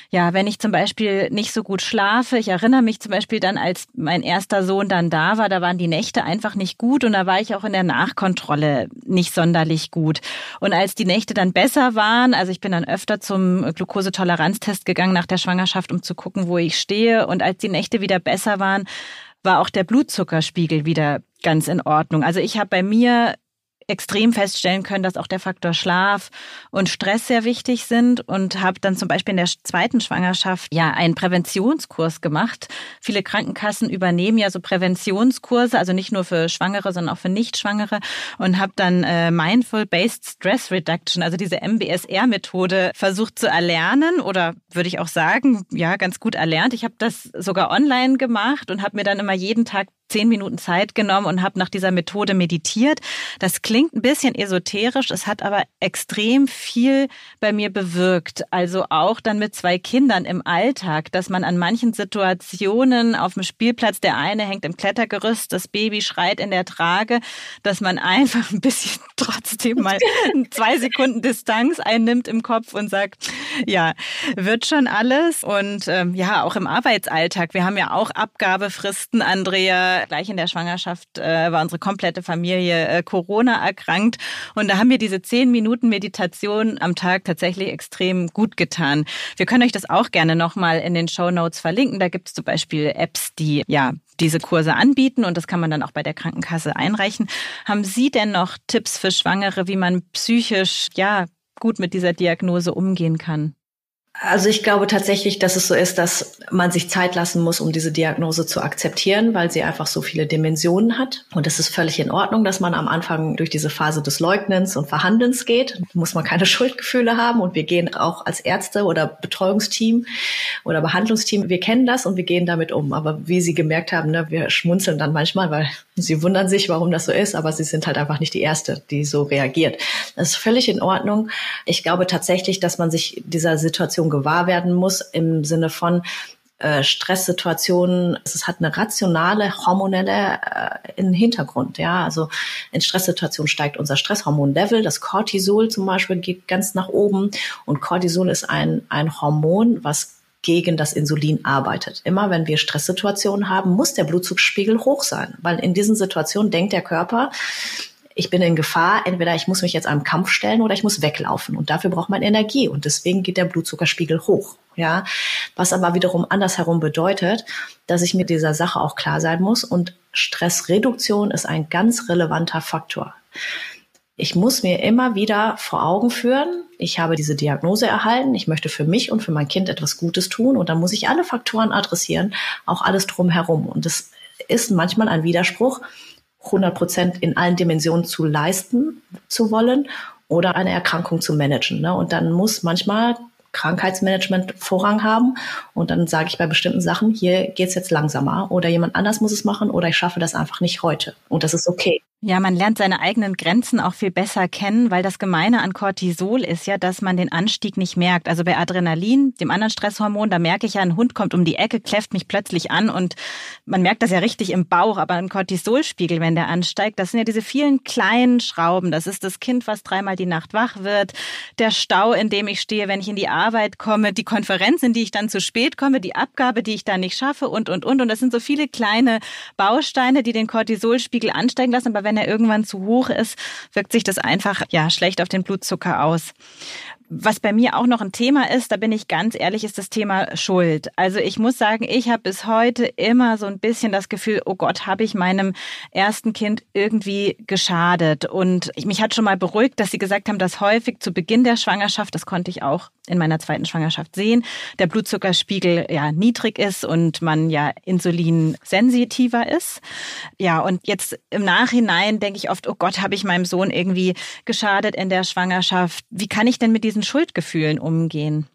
ja, wenn ich zum Beispiel nicht so gut schlafe, ich erinnere mich zum Beispiel dann, als mein erster Sohn dann da war, da waren die Nächte einfach nicht gut und da war ich auch in der Nachkontrolle nicht sonderlich gut. Und als die Nächte dann besser waren, also ich bin dann öfter zum Glukosetoleranztest gegangen nach der Schwangerschaft, um zu gucken, wo ich stehe und als die Nächte wieder besser waren, war auch der Blutzuckerspiegel wieder ganz in Ordnung. Also ich habe bei mir extrem feststellen können, dass auch der Faktor Schlaf und Stress sehr wichtig sind und habe dann zum Beispiel in der zweiten Schwangerschaft ja einen Präventionskurs gemacht. Viele Krankenkassen übernehmen ja so Präventionskurse, also nicht nur für Schwangere, sondern auch für Nichtschwangere und habe dann äh, Mindful Based Stress Reduction, also diese MBSR-Methode versucht zu erlernen oder würde ich auch sagen, ja, ganz gut erlernt. Ich habe das sogar online gemacht und habe mir dann immer jeden Tag zehn Minuten Zeit genommen und habe nach dieser Methode meditiert. Das klingt ein bisschen esoterisch, es hat aber extrem viel bei mir bewirkt. Also auch dann mit zwei Kindern im Alltag, dass man an manchen Situationen auf dem Spielplatz, der eine hängt im Klettergerüst, das Baby schreit in der Trage, dass man einfach ein bisschen trotzdem mal zwei Sekunden Distanz einnimmt im Kopf und sagt, ja, wird schon alles. Und ähm, ja, auch im Arbeitsalltag. Wir haben ja auch Abgabefristen, Andrea gleich in der Schwangerschaft äh, war unsere komplette Familie äh, Corona erkrankt. Und da haben wir diese zehn Minuten Meditation am Tag tatsächlich extrem gut getan. Wir können euch das auch gerne nochmal in den Show Notes verlinken. Da gibt es zum Beispiel Apps, die ja diese Kurse anbieten und das kann man dann auch bei der Krankenkasse einreichen. Haben Sie denn noch Tipps für Schwangere, wie man psychisch ja gut mit dieser Diagnose umgehen kann? Also ich glaube tatsächlich, dass es so ist, dass man sich Zeit lassen muss, um diese Diagnose zu akzeptieren, weil sie einfach so viele Dimensionen hat. Und es ist völlig in Ordnung, dass man am Anfang durch diese Phase des Leugnens und Verhandelns geht. Da muss man keine Schuldgefühle haben. Und wir gehen auch als Ärzte oder Betreuungsteam oder Behandlungsteam, wir kennen das und wir gehen damit um. Aber wie Sie gemerkt haben, ne, wir schmunzeln dann manchmal, weil Sie wundern sich, warum das so ist. Aber Sie sind halt einfach nicht die Erste, die so reagiert. Das ist völlig in Ordnung. Ich glaube tatsächlich, dass man sich dieser Situation gewahr werden muss im Sinne von, äh, Stresssituationen, es hat eine rationale hormonelle äh, in Hintergrund. Ja, also in Stresssituationen steigt unser Stresshormonlevel. Das Cortisol zum Beispiel geht ganz nach oben und Cortisol ist ein ein Hormon, was gegen das Insulin arbeitet. Immer wenn wir Stresssituationen haben, muss der Blutzugsspiegel hoch sein, weil in diesen Situationen denkt der Körper, ich bin in Gefahr, entweder ich muss mich jetzt einem Kampf stellen oder ich muss weglaufen. Und dafür braucht man Energie. Und deswegen geht der Blutzuckerspiegel hoch. Ja, was aber wiederum andersherum bedeutet, dass ich mit dieser Sache auch klar sein muss. Und Stressreduktion ist ein ganz relevanter Faktor. Ich muss mir immer wieder vor Augen führen, ich habe diese Diagnose erhalten, ich möchte für mich und für mein Kind etwas Gutes tun und dann muss ich alle Faktoren adressieren, auch alles drumherum. Und es ist manchmal ein Widerspruch, 100 Prozent in allen Dimensionen zu leisten zu wollen oder eine Erkrankung zu managen. Ne? Und dann muss manchmal Krankheitsmanagement Vorrang haben. Und dann sage ich bei bestimmten Sachen, hier geht's jetzt langsamer oder jemand anders muss es machen oder ich schaffe das einfach nicht heute. Und das ist okay. Ja, man lernt seine eigenen Grenzen auch viel besser kennen, weil das Gemeine an Cortisol ist ja, dass man den Anstieg nicht merkt. Also bei Adrenalin, dem anderen Stresshormon, da merke ich ja, ein Hund kommt um die Ecke, kläfft mich plötzlich an und man merkt das ja richtig im Bauch. Aber ein Cortisolspiegel, wenn der ansteigt, das sind ja diese vielen kleinen Schrauben. Das ist das Kind, was dreimal die Nacht wach wird, der Stau, in dem ich stehe, wenn ich in die Arbeit komme, die Konferenz, in die ich dann zu spät komme, die Abgabe, die ich da nicht schaffe und, und, und. Und das sind so viele kleine Bausteine, die den Cortisolspiegel ansteigen lassen. Aber wenn er irgendwann zu hoch ist, wirkt sich das einfach ja schlecht auf den Blutzucker aus. Was bei mir auch noch ein Thema ist, da bin ich ganz ehrlich, ist das Thema Schuld. Also ich muss sagen, ich habe bis heute immer so ein bisschen das Gefühl, oh Gott, habe ich meinem ersten Kind irgendwie geschadet. Und ich, mich hat schon mal beruhigt, dass Sie gesagt haben, dass häufig zu Beginn der Schwangerschaft, das konnte ich auch in meiner zweiten Schwangerschaft sehen, der Blutzuckerspiegel ja niedrig ist und man ja insulinsensitiver ist. Ja, und jetzt im Nachhinein denke ich oft, oh Gott, habe ich meinem Sohn irgendwie geschadet in der Schwangerschaft. Wie kann ich denn mit diesen Schuldgefühlen umgehen?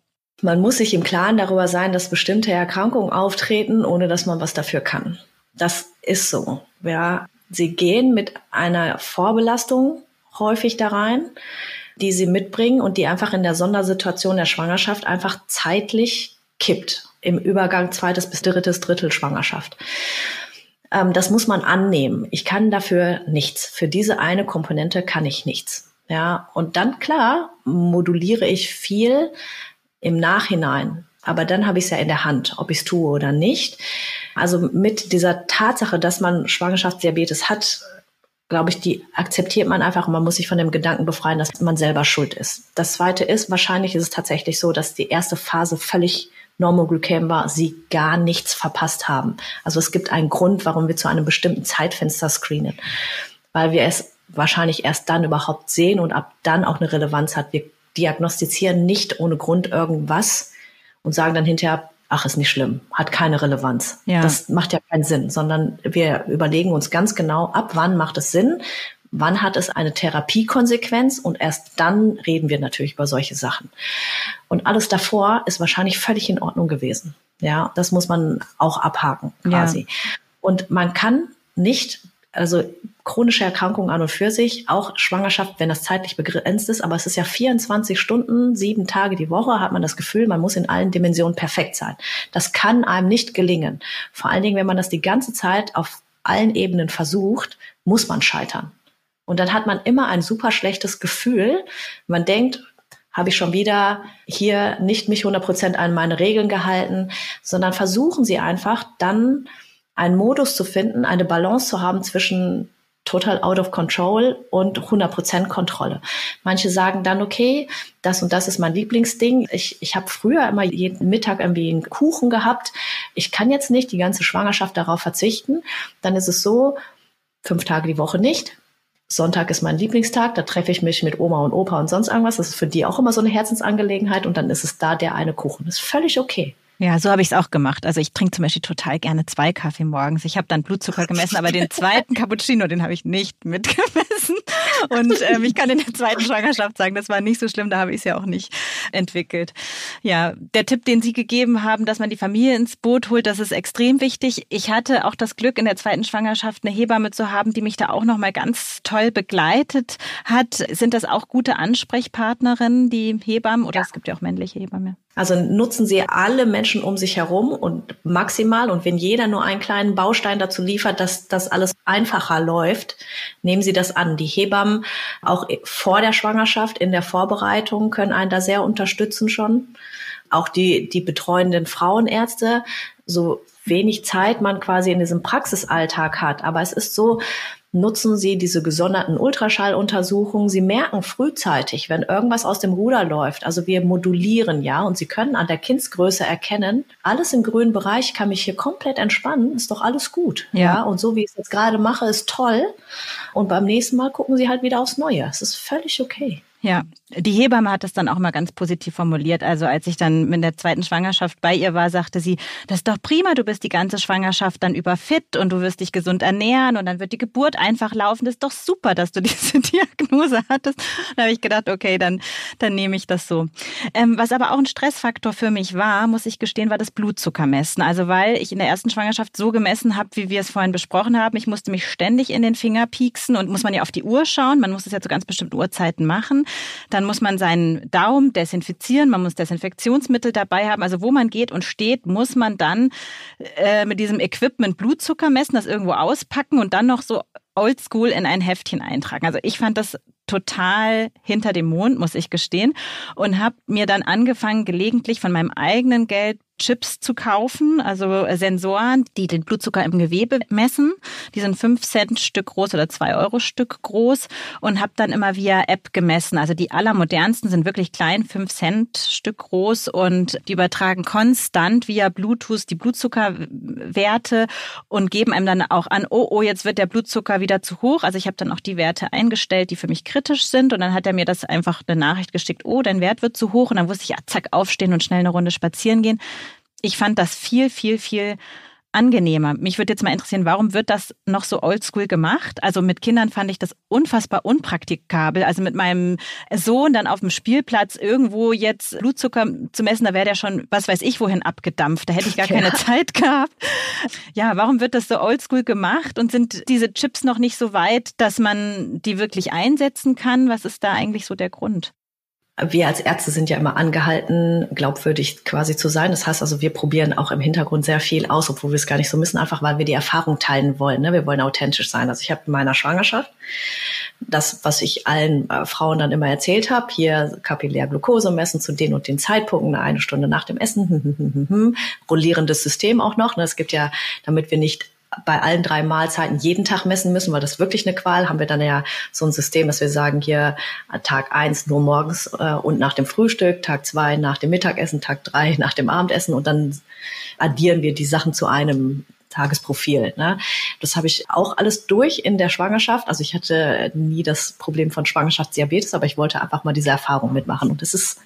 Man muss sich im Klaren darüber sein, dass bestimmte Erkrankungen auftreten, ohne dass man was dafür kann. Das ist so. Ja, sie gehen mit einer Vorbelastung häufig da rein die sie mitbringen und die einfach in der Sondersituation der Schwangerschaft einfach zeitlich kippt im Übergang zweites bis drittes Drittel Schwangerschaft. Ähm, das muss man annehmen. Ich kann dafür nichts. Für diese eine Komponente kann ich nichts. Ja, und dann klar moduliere ich viel im Nachhinein. Aber dann habe ich es ja in der Hand, ob ich es tue oder nicht. Also mit dieser Tatsache, dass man Schwangerschaftsdiabetes hat, glaube ich, die akzeptiert man einfach und man muss sich von dem Gedanken befreien, dass man selber schuld ist. Das zweite ist, wahrscheinlich ist es tatsächlich so, dass die erste Phase völlig Normoglycem war, sie gar nichts verpasst haben. Also es gibt einen Grund, warum wir zu einem bestimmten Zeitfenster screenen, weil wir es wahrscheinlich erst dann überhaupt sehen und ab dann auch eine Relevanz hat. Wir diagnostizieren nicht ohne Grund irgendwas und sagen dann hinterher, ach, ist nicht schlimm, hat keine Relevanz. Ja. Das macht ja keinen Sinn, sondern wir überlegen uns ganz genau, ab wann macht es Sinn, wann hat es eine Therapiekonsequenz und erst dann reden wir natürlich über solche Sachen. Und alles davor ist wahrscheinlich völlig in Ordnung gewesen. Ja, das muss man auch abhaken quasi. Ja. Und man kann nicht also chronische Erkrankungen an und für sich, auch Schwangerschaft, wenn das zeitlich begrenzt ist, aber es ist ja 24 Stunden, sieben Tage die Woche, hat man das Gefühl, man muss in allen Dimensionen perfekt sein. Das kann einem nicht gelingen. Vor allen Dingen, wenn man das die ganze Zeit auf allen Ebenen versucht, muss man scheitern. Und dann hat man immer ein super schlechtes Gefühl. Man denkt, habe ich schon wieder hier nicht mich 100 Prozent an meine Regeln gehalten, sondern versuchen Sie einfach dann einen Modus zu finden, eine Balance zu haben zwischen total out of control und 100% Kontrolle. Manche sagen dann, okay, das und das ist mein Lieblingsding. Ich, ich habe früher immer jeden Mittag irgendwie einen Kuchen gehabt. Ich kann jetzt nicht die ganze Schwangerschaft darauf verzichten. Dann ist es so, fünf Tage die Woche nicht. Sonntag ist mein Lieblingstag, da treffe ich mich mit Oma und Opa und sonst irgendwas. Das ist für die auch immer so eine Herzensangelegenheit und dann ist es da der eine Kuchen. Das ist völlig okay. Ja, so habe ich es auch gemacht. Also ich trinke zum Beispiel total gerne zwei Kaffee morgens. Ich habe dann Blutzucker gemessen, aber den zweiten Cappuccino, den habe ich nicht mitgemessen. Und ähm, ich kann in der zweiten Schwangerschaft sagen, das war nicht so schlimm, da habe ich es ja auch nicht entwickelt. Ja, der Tipp, den Sie gegeben haben, dass man die Familie ins Boot holt, das ist extrem wichtig. Ich hatte auch das Glück, in der zweiten Schwangerschaft eine Hebamme zu haben, die mich da auch nochmal ganz toll begleitet hat. Sind das auch gute Ansprechpartnerinnen, die Hebammen? Oder ja. es gibt ja auch männliche Hebammen? Also nutzen Sie alle Menschen um sich herum und maximal. Und wenn jeder nur einen kleinen Baustein dazu liefert, dass das alles einfacher läuft, nehmen Sie das an. Die Hebammen auch vor der Schwangerschaft, in der Vorbereitung können einen da sehr unterstützen schon. Auch die, die betreuenden Frauenärzte, so wenig Zeit man quasi in diesem Praxisalltag hat. Aber es ist so, nutzen Sie diese gesonderten Ultraschalluntersuchungen. Sie merken frühzeitig, wenn irgendwas aus dem Ruder läuft. Also wir modulieren ja und Sie können an der Kindsgröße erkennen, alles im grünen Bereich kann mich hier komplett entspannen, ist doch alles gut. Ja. ja? Und so wie ich es jetzt gerade mache, ist toll. Und beim nächsten Mal gucken Sie halt wieder aufs Neue. Es ist völlig okay. Ja, die Hebamme hat es dann auch mal ganz positiv formuliert. Also als ich dann mit der zweiten Schwangerschaft bei ihr war, sagte sie, das ist doch prima, du bist die ganze Schwangerschaft dann über fit und du wirst dich gesund ernähren und dann wird die Geburt einfach laufen. Das ist doch super, dass du diese Diagnose hattest. Da habe ich gedacht, okay, dann, dann nehme ich das so. Ähm, was aber auch ein Stressfaktor für mich war, muss ich gestehen, war das Blutzuckermessen. Also weil ich in der ersten Schwangerschaft so gemessen habe, wie wir es vorhin besprochen haben. Ich musste mich ständig in den Finger pieksen und muss man ja auf die Uhr schauen. Man muss es ja zu ganz bestimmten Uhrzeiten machen. Dann muss man seinen Daumen desinfizieren, man muss Desinfektionsmittel dabei haben. Also wo man geht und steht, muss man dann äh, mit diesem Equipment Blutzucker messen, das irgendwo auspacken und dann noch so oldschool in ein Heftchen eintragen. Also ich fand das total hinter dem Mond, muss ich gestehen, und habe mir dann angefangen, gelegentlich von meinem eigenen Geld Chips zu kaufen, also äh, Sensoren, die den Blutzucker im Gewebe messen. Die sind fünf Cent Stück groß oder zwei Euro Stück groß und habe dann immer via App gemessen. Also die allermodernsten sind wirklich klein, fünf Cent Stück groß und die übertragen konstant via Bluetooth die Blutzuckerwerte und geben einem dann auch an, oh, oh, jetzt wird der Blutzucker wieder zu hoch. Also ich habe dann auch die Werte eingestellt, die für mich kritisch sind. Und dann hat er mir das einfach eine Nachricht geschickt, oh, dein Wert wird zu hoch. Und dann wusste ich, ja, zack, aufstehen und schnell eine Runde spazieren gehen. Ich fand das viel, viel, viel angenehmer. Mich würde jetzt mal interessieren, warum wird das noch so oldschool gemacht? Also mit Kindern fand ich das unfassbar unpraktikabel. Also mit meinem Sohn dann auf dem Spielplatz irgendwo jetzt Blutzucker zu messen, da wäre der schon, was weiß ich, wohin abgedampft. Da hätte ich gar ja. keine Zeit gehabt. Ja, warum wird das so oldschool gemacht und sind diese Chips noch nicht so weit, dass man die wirklich einsetzen kann? Was ist da eigentlich so der Grund? Wir als Ärzte sind ja immer angehalten, glaubwürdig quasi zu sein. Das heißt also, wir probieren auch im Hintergrund sehr viel aus, obwohl wir es gar nicht so müssen, einfach weil wir die Erfahrung teilen wollen. Ne? Wir wollen authentisch sein. Also ich habe in meiner Schwangerschaft das, was ich allen äh, Frauen dann immer erzählt habe, hier Kapillärglucose messen zu den und den Zeitpunkten, eine Stunde nach dem Essen, rollierendes System auch noch. Ne? Es gibt ja, damit wir nicht bei allen drei Mahlzeiten jeden Tag messen müssen, weil das wirklich eine Qual, haben wir dann ja so ein System, dass wir sagen, hier Tag eins nur morgens äh, und nach dem Frühstück, Tag zwei nach dem Mittagessen, Tag drei nach dem Abendessen und dann addieren wir die Sachen zu einem Tagesprofil. Ne? Das habe ich auch alles durch in der Schwangerschaft. Also ich hatte nie das Problem von Schwangerschaftsdiabetes, aber ich wollte einfach mal diese Erfahrung mitmachen. Und das ist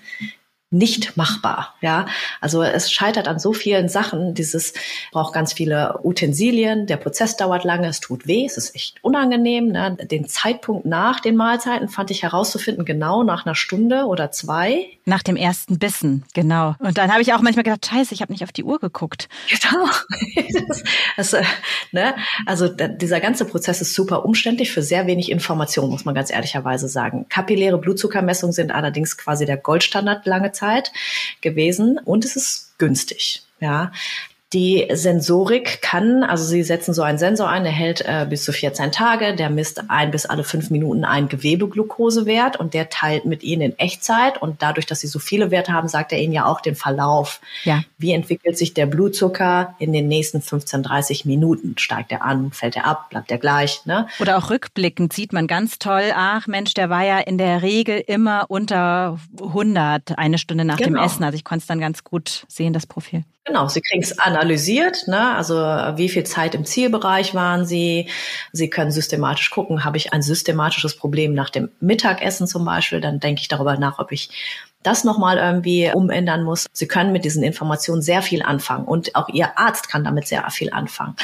nicht machbar. Ja, also es scheitert an so vielen Sachen. Dieses braucht ganz viele Utensilien. Der Prozess dauert lange. Es tut weh. Es ist echt unangenehm. Ne? Den Zeitpunkt nach den Mahlzeiten fand ich herauszufinden genau nach einer Stunde oder zwei. Nach dem ersten Bissen, genau. Und dann habe ich auch manchmal gedacht, Scheiße, ich habe nicht auf die Uhr geguckt. Genau. das, das, äh, ne? Also dieser ganze Prozess ist super umständlich für sehr wenig Information, muss man ganz ehrlicherweise sagen. Kapilläre Blutzuckermessungen sind allerdings quasi der Goldstandard lange Zeit gewesen und es ist günstig. Ja, die Sensorik kann, also Sie setzen so einen Sensor ein, der hält äh, bis zu 14 Tage, der misst ein bis alle fünf Minuten einen Gewebeglukosewert und der teilt mit Ihnen in Echtzeit und dadurch, dass Sie so viele Werte haben, sagt er Ihnen ja auch den Verlauf. Ja. Wie entwickelt sich der Blutzucker in den nächsten 15, 30 Minuten? Steigt er an, fällt er ab, bleibt er gleich? Ne? Oder auch rückblickend sieht man ganz toll, ach Mensch, der war ja in der Regel immer unter 100 eine Stunde nach genau. dem Essen. Also ich konnte es dann ganz gut sehen, das Profil. Genau, Sie kriegen es analysiert, ne? also wie viel Zeit im Zielbereich waren Sie. Sie können systematisch gucken, habe ich ein systematisches Problem nach dem Mittagessen zum Beispiel, dann denke ich darüber nach, ob ich das nochmal irgendwie umändern muss. Sie können mit diesen Informationen sehr viel anfangen und auch Ihr Arzt kann damit sehr viel anfangen.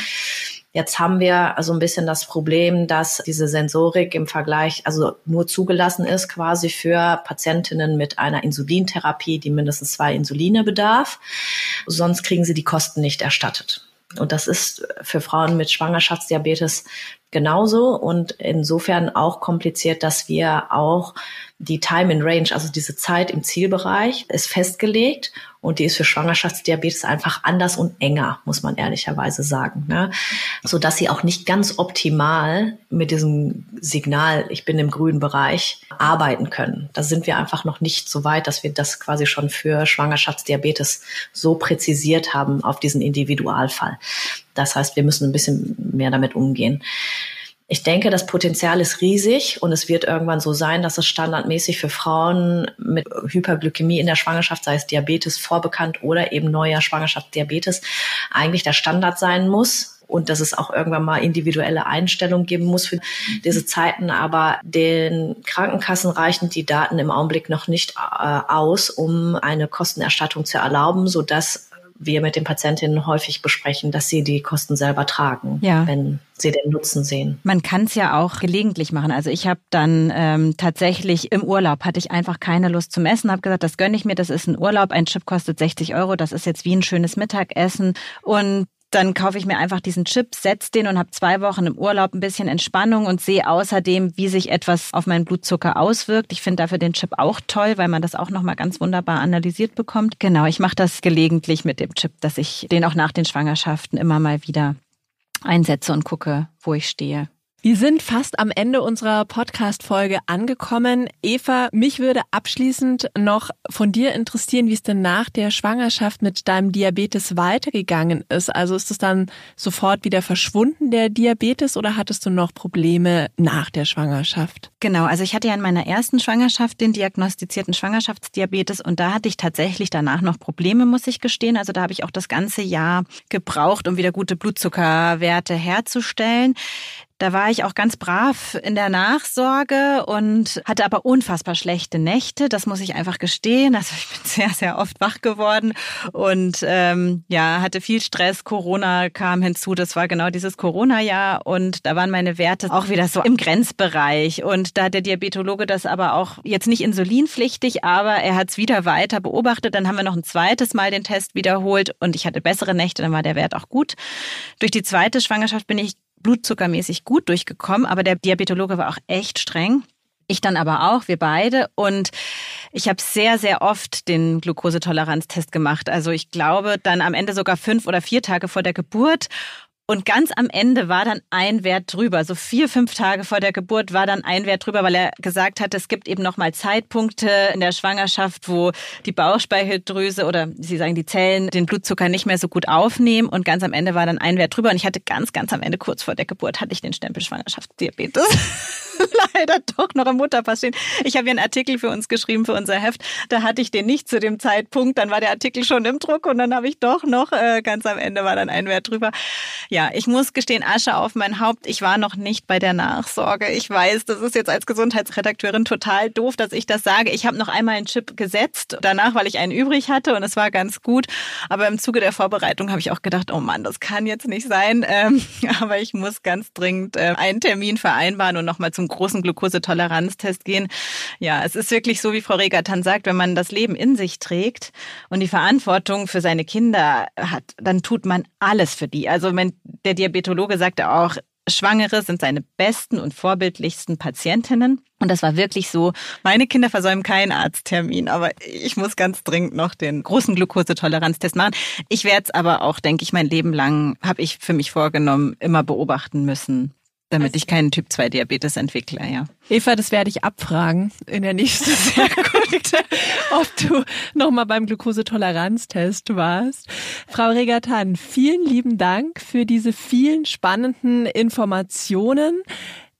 Jetzt haben wir also ein bisschen das Problem, dass diese Sensorik im Vergleich also nur zugelassen ist quasi für Patientinnen mit einer Insulintherapie, die mindestens zwei Insuline bedarf. Sonst kriegen sie die Kosten nicht erstattet. Und das ist für Frauen mit Schwangerschaftsdiabetes genauso und insofern auch kompliziert, dass wir auch die Time in Range, also diese Zeit im Zielbereich, ist festgelegt und die ist für Schwangerschaftsdiabetes einfach anders und enger, muss man ehrlicherweise sagen, ne? so dass sie auch nicht ganz optimal mit diesem Signal, ich bin im grünen Bereich, arbeiten können. Da sind wir einfach noch nicht so weit, dass wir das quasi schon für Schwangerschaftsdiabetes so präzisiert haben auf diesen Individualfall. Das heißt, wir müssen ein bisschen mehr damit umgehen. Ich denke, das Potenzial ist riesig und es wird irgendwann so sein, dass es standardmäßig für Frauen mit Hyperglykämie in der Schwangerschaft, sei es Diabetes vorbekannt oder eben neuer Schwangerschaftsdiabetes, eigentlich der Standard sein muss und dass es auch irgendwann mal individuelle Einstellungen geben muss für diese Zeiten. Aber den Krankenkassen reichen die Daten im Augenblick noch nicht äh, aus, um eine Kostenerstattung zu erlauben, sodass wir mit den Patientinnen häufig besprechen, dass sie die Kosten selber tragen, ja. wenn sie den Nutzen sehen. Man kann es ja auch gelegentlich machen. Also ich habe dann ähm, tatsächlich im Urlaub hatte ich einfach keine Lust zum Essen, habe gesagt, das gönne ich mir, das ist ein Urlaub, ein Chip kostet 60 Euro, das ist jetzt wie ein schönes Mittagessen und dann kaufe ich mir einfach diesen Chip, setze den und habe zwei Wochen im Urlaub ein bisschen Entspannung und sehe außerdem, wie sich etwas auf meinen Blutzucker auswirkt. Ich finde dafür den Chip auch toll, weil man das auch nochmal ganz wunderbar analysiert bekommt. Genau, ich mache das gelegentlich mit dem Chip, dass ich den auch nach den Schwangerschaften immer mal wieder einsetze und gucke, wo ich stehe. Wir sind fast am Ende unserer Podcast-Folge angekommen. Eva, mich würde abschließend noch von dir interessieren, wie es denn nach der Schwangerschaft mit deinem Diabetes weitergegangen ist. Also ist es dann sofort wieder verschwunden, der Diabetes, oder hattest du noch Probleme nach der Schwangerschaft? Genau, also ich hatte ja in meiner ersten Schwangerschaft den diagnostizierten Schwangerschaftsdiabetes und da hatte ich tatsächlich danach noch Probleme, muss ich gestehen. Also da habe ich auch das ganze Jahr gebraucht, um wieder gute Blutzuckerwerte herzustellen. Da war ich auch ganz brav in der Nachsorge und hatte aber unfassbar schlechte Nächte. Das muss ich einfach gestehen. Also ich bin sehr, sehr oft wach geworden und ähm, ja, hatte viel Stress. Corona kam hinzu. Das war genau dieses Corona-Jahr und da waren meine Werte auch wieder so im Grenzbereich. Und da hat der Diabetologe das aber auch jetzt nicht insulinpflichtig, aber er hat es wieder weiter beobachtet. Dann haben wir noch ein zweites Mal den Test wiederholt und ich hatte bessere Nächte. Dann war der Wert auch gut. Durch die zweite Schwangerschaft bin ich blutzuckermäßig gut durchgekommen, aber der Diabetologe war auch echt streng. Ich dann aber auch, wir beide. Und ich habe sehr, sehr oft den Glukosetoleranztest gemacht. Also ich glaube dann am Ende sogar fünf oder vier Tage vor der Geburt. Und ganz am Ende war dann ein Wert drüber. So vier, fünf Tage vor der Geburt war dann ein Wert drüber, weil er gesagt hat, es gibt eben nochmal Zeitpunkte in der Schwangerschaft, wo die Bauchspeicheldrüse oder Sie sagen die Zellen den Blutzucker nicht mehr so gut aufnehmen. Und ganz am Ende war dann ein Wert drüber. Und ich hatte ganz, ganz am Ende, kurz vor der Geburt, hatte ich den Stempel Schwangerschaftsdiabetes. Leider doch noch im Mutterpass stehen. Ich habe hier einen Artikel für uns geschrieben, für unser Heft. Da hatte ich den nicht zu dem Zeitpunkt. Dann war der Artikel schon im Druck und dann habe ich doch noch, äh, ganz am Ende war dann ein Wert drüber. Ja, ich muss gestehen, Asche auf mein Haupt. Ich war noch nicht bei der Nachsorge. Ich weiß, das ist jetzt als Gesundheitsredakteurin total doof, dass ich das sage. Ich habe noch einmal einen Chip gesetzt, danach, weil ich einen übrig hatte und es war ganz gut. Aber im Zuge der Vorbereitung habe ich auch gedacht, oh Mann, das kann jetzt nicht sein. Ähm, aber ich muss ganz dringend äh, einen Termin vereinbaren und nochmal zum großen Glukosetoleranztest gehen. Ja, es ist wirklich so, wie Frau Regatan sagt, wenn man das Leben in sich trägt und die Verantwortung für seine Kinder hat, dann tut man alles für die. Also wenn der Diabetologe sagte auch, Schwangere sind seine besten und vorbildlichsten Patientinnen. Und das war wirklich so. Meine Kinder versäumen keinen Arzttermin, aber ich muss ganz dringend noch den großen Glukosetoleranztest machen. Ich werde es aber auch, denke ich, mein Leben lang, habe ich für mich vorgenommen, immer beobachten müssen, damit also ich keinen Typ 2 Diabetes entwickle, ja. Eva, das werde ich abfragen in der nächsten Sekunde, ob du nochmal beim Glukosetoleranztest warst. Frau Regatan, vielen lieben Dank für diese vielen spannenden Informationen.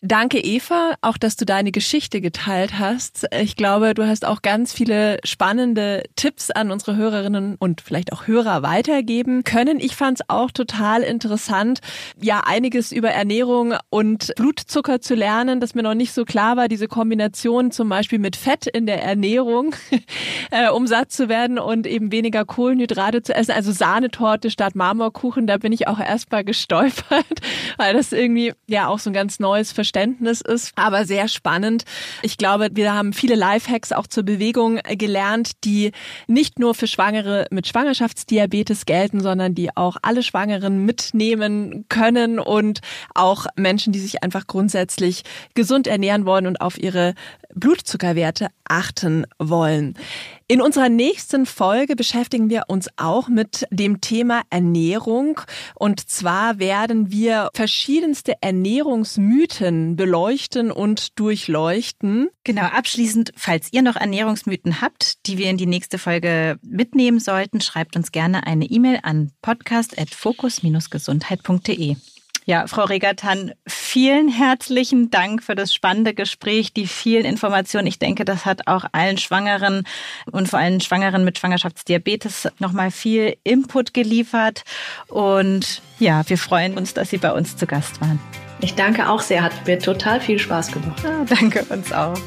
Danke, Eva, auch dass du deine Geschichte geteilt hast. Ich glaube, du hast auch ganz viele spannende Tipps an unsere Hörerinnen und vielleicht auch Hörer weitergeben können. Ich fand es auch total interessant, ja, einiges über Ernährung und Blutzucker zu lernen, das mir noch nicht so klar war. Diese Kombination zum Beispiel mit Fett in der Ernährung, äh, um satt zu werden und eben weniger Kohlenhydrate zu essen. Also Sahnetorte statt Marmorkuchen, da bin ich auch erstmal gestolpert, weil das irgendwie ja auch so ein ganz neues Verständnis Verständnis ist, aber sehr spannend. Ich glaube, wir haben viele Lifehacks auch zur Bewegung gelernt, die nicht nur für Schwangere mit Schwangerschaftsdiabetes gelten, sondern die auch alle Schwangeren mitnehmen können und auch Menschen, die sich einfach grundsätzlich gesund ernähren wollen und auf ihre Blutzuckerwerte achten wollen. In unserer nächsten Folge beschäftigen wir uns auch mit dem Thema Ernährung. Und zwar werden wir verschiedenste Ernährungsmythen beleuchten und durchleuchten. Genau, abschließend, falls ihr noch Ernährungsmythen habt, die wir in die nächste Folge mitnehmen sollten, schreibt uns gerne eine E-Mail an podcast.fokus-gesundheit.de. Ja, Frau Regatan, vielen herzlichen Dank für das spannende Gespräch, die vielen Informationen. Ich denke, das hat auch allen Schwangeren und vor allem Schwangeren mit Schwangerschaftsdiabetes nochmal viel Input geliefert. Und ja, wir freuen uns, dass Sie bei uns zu Gast waren. Ich danke auch sehr, hat mir total viel Spaß gemacht. Ja, danke uns auch.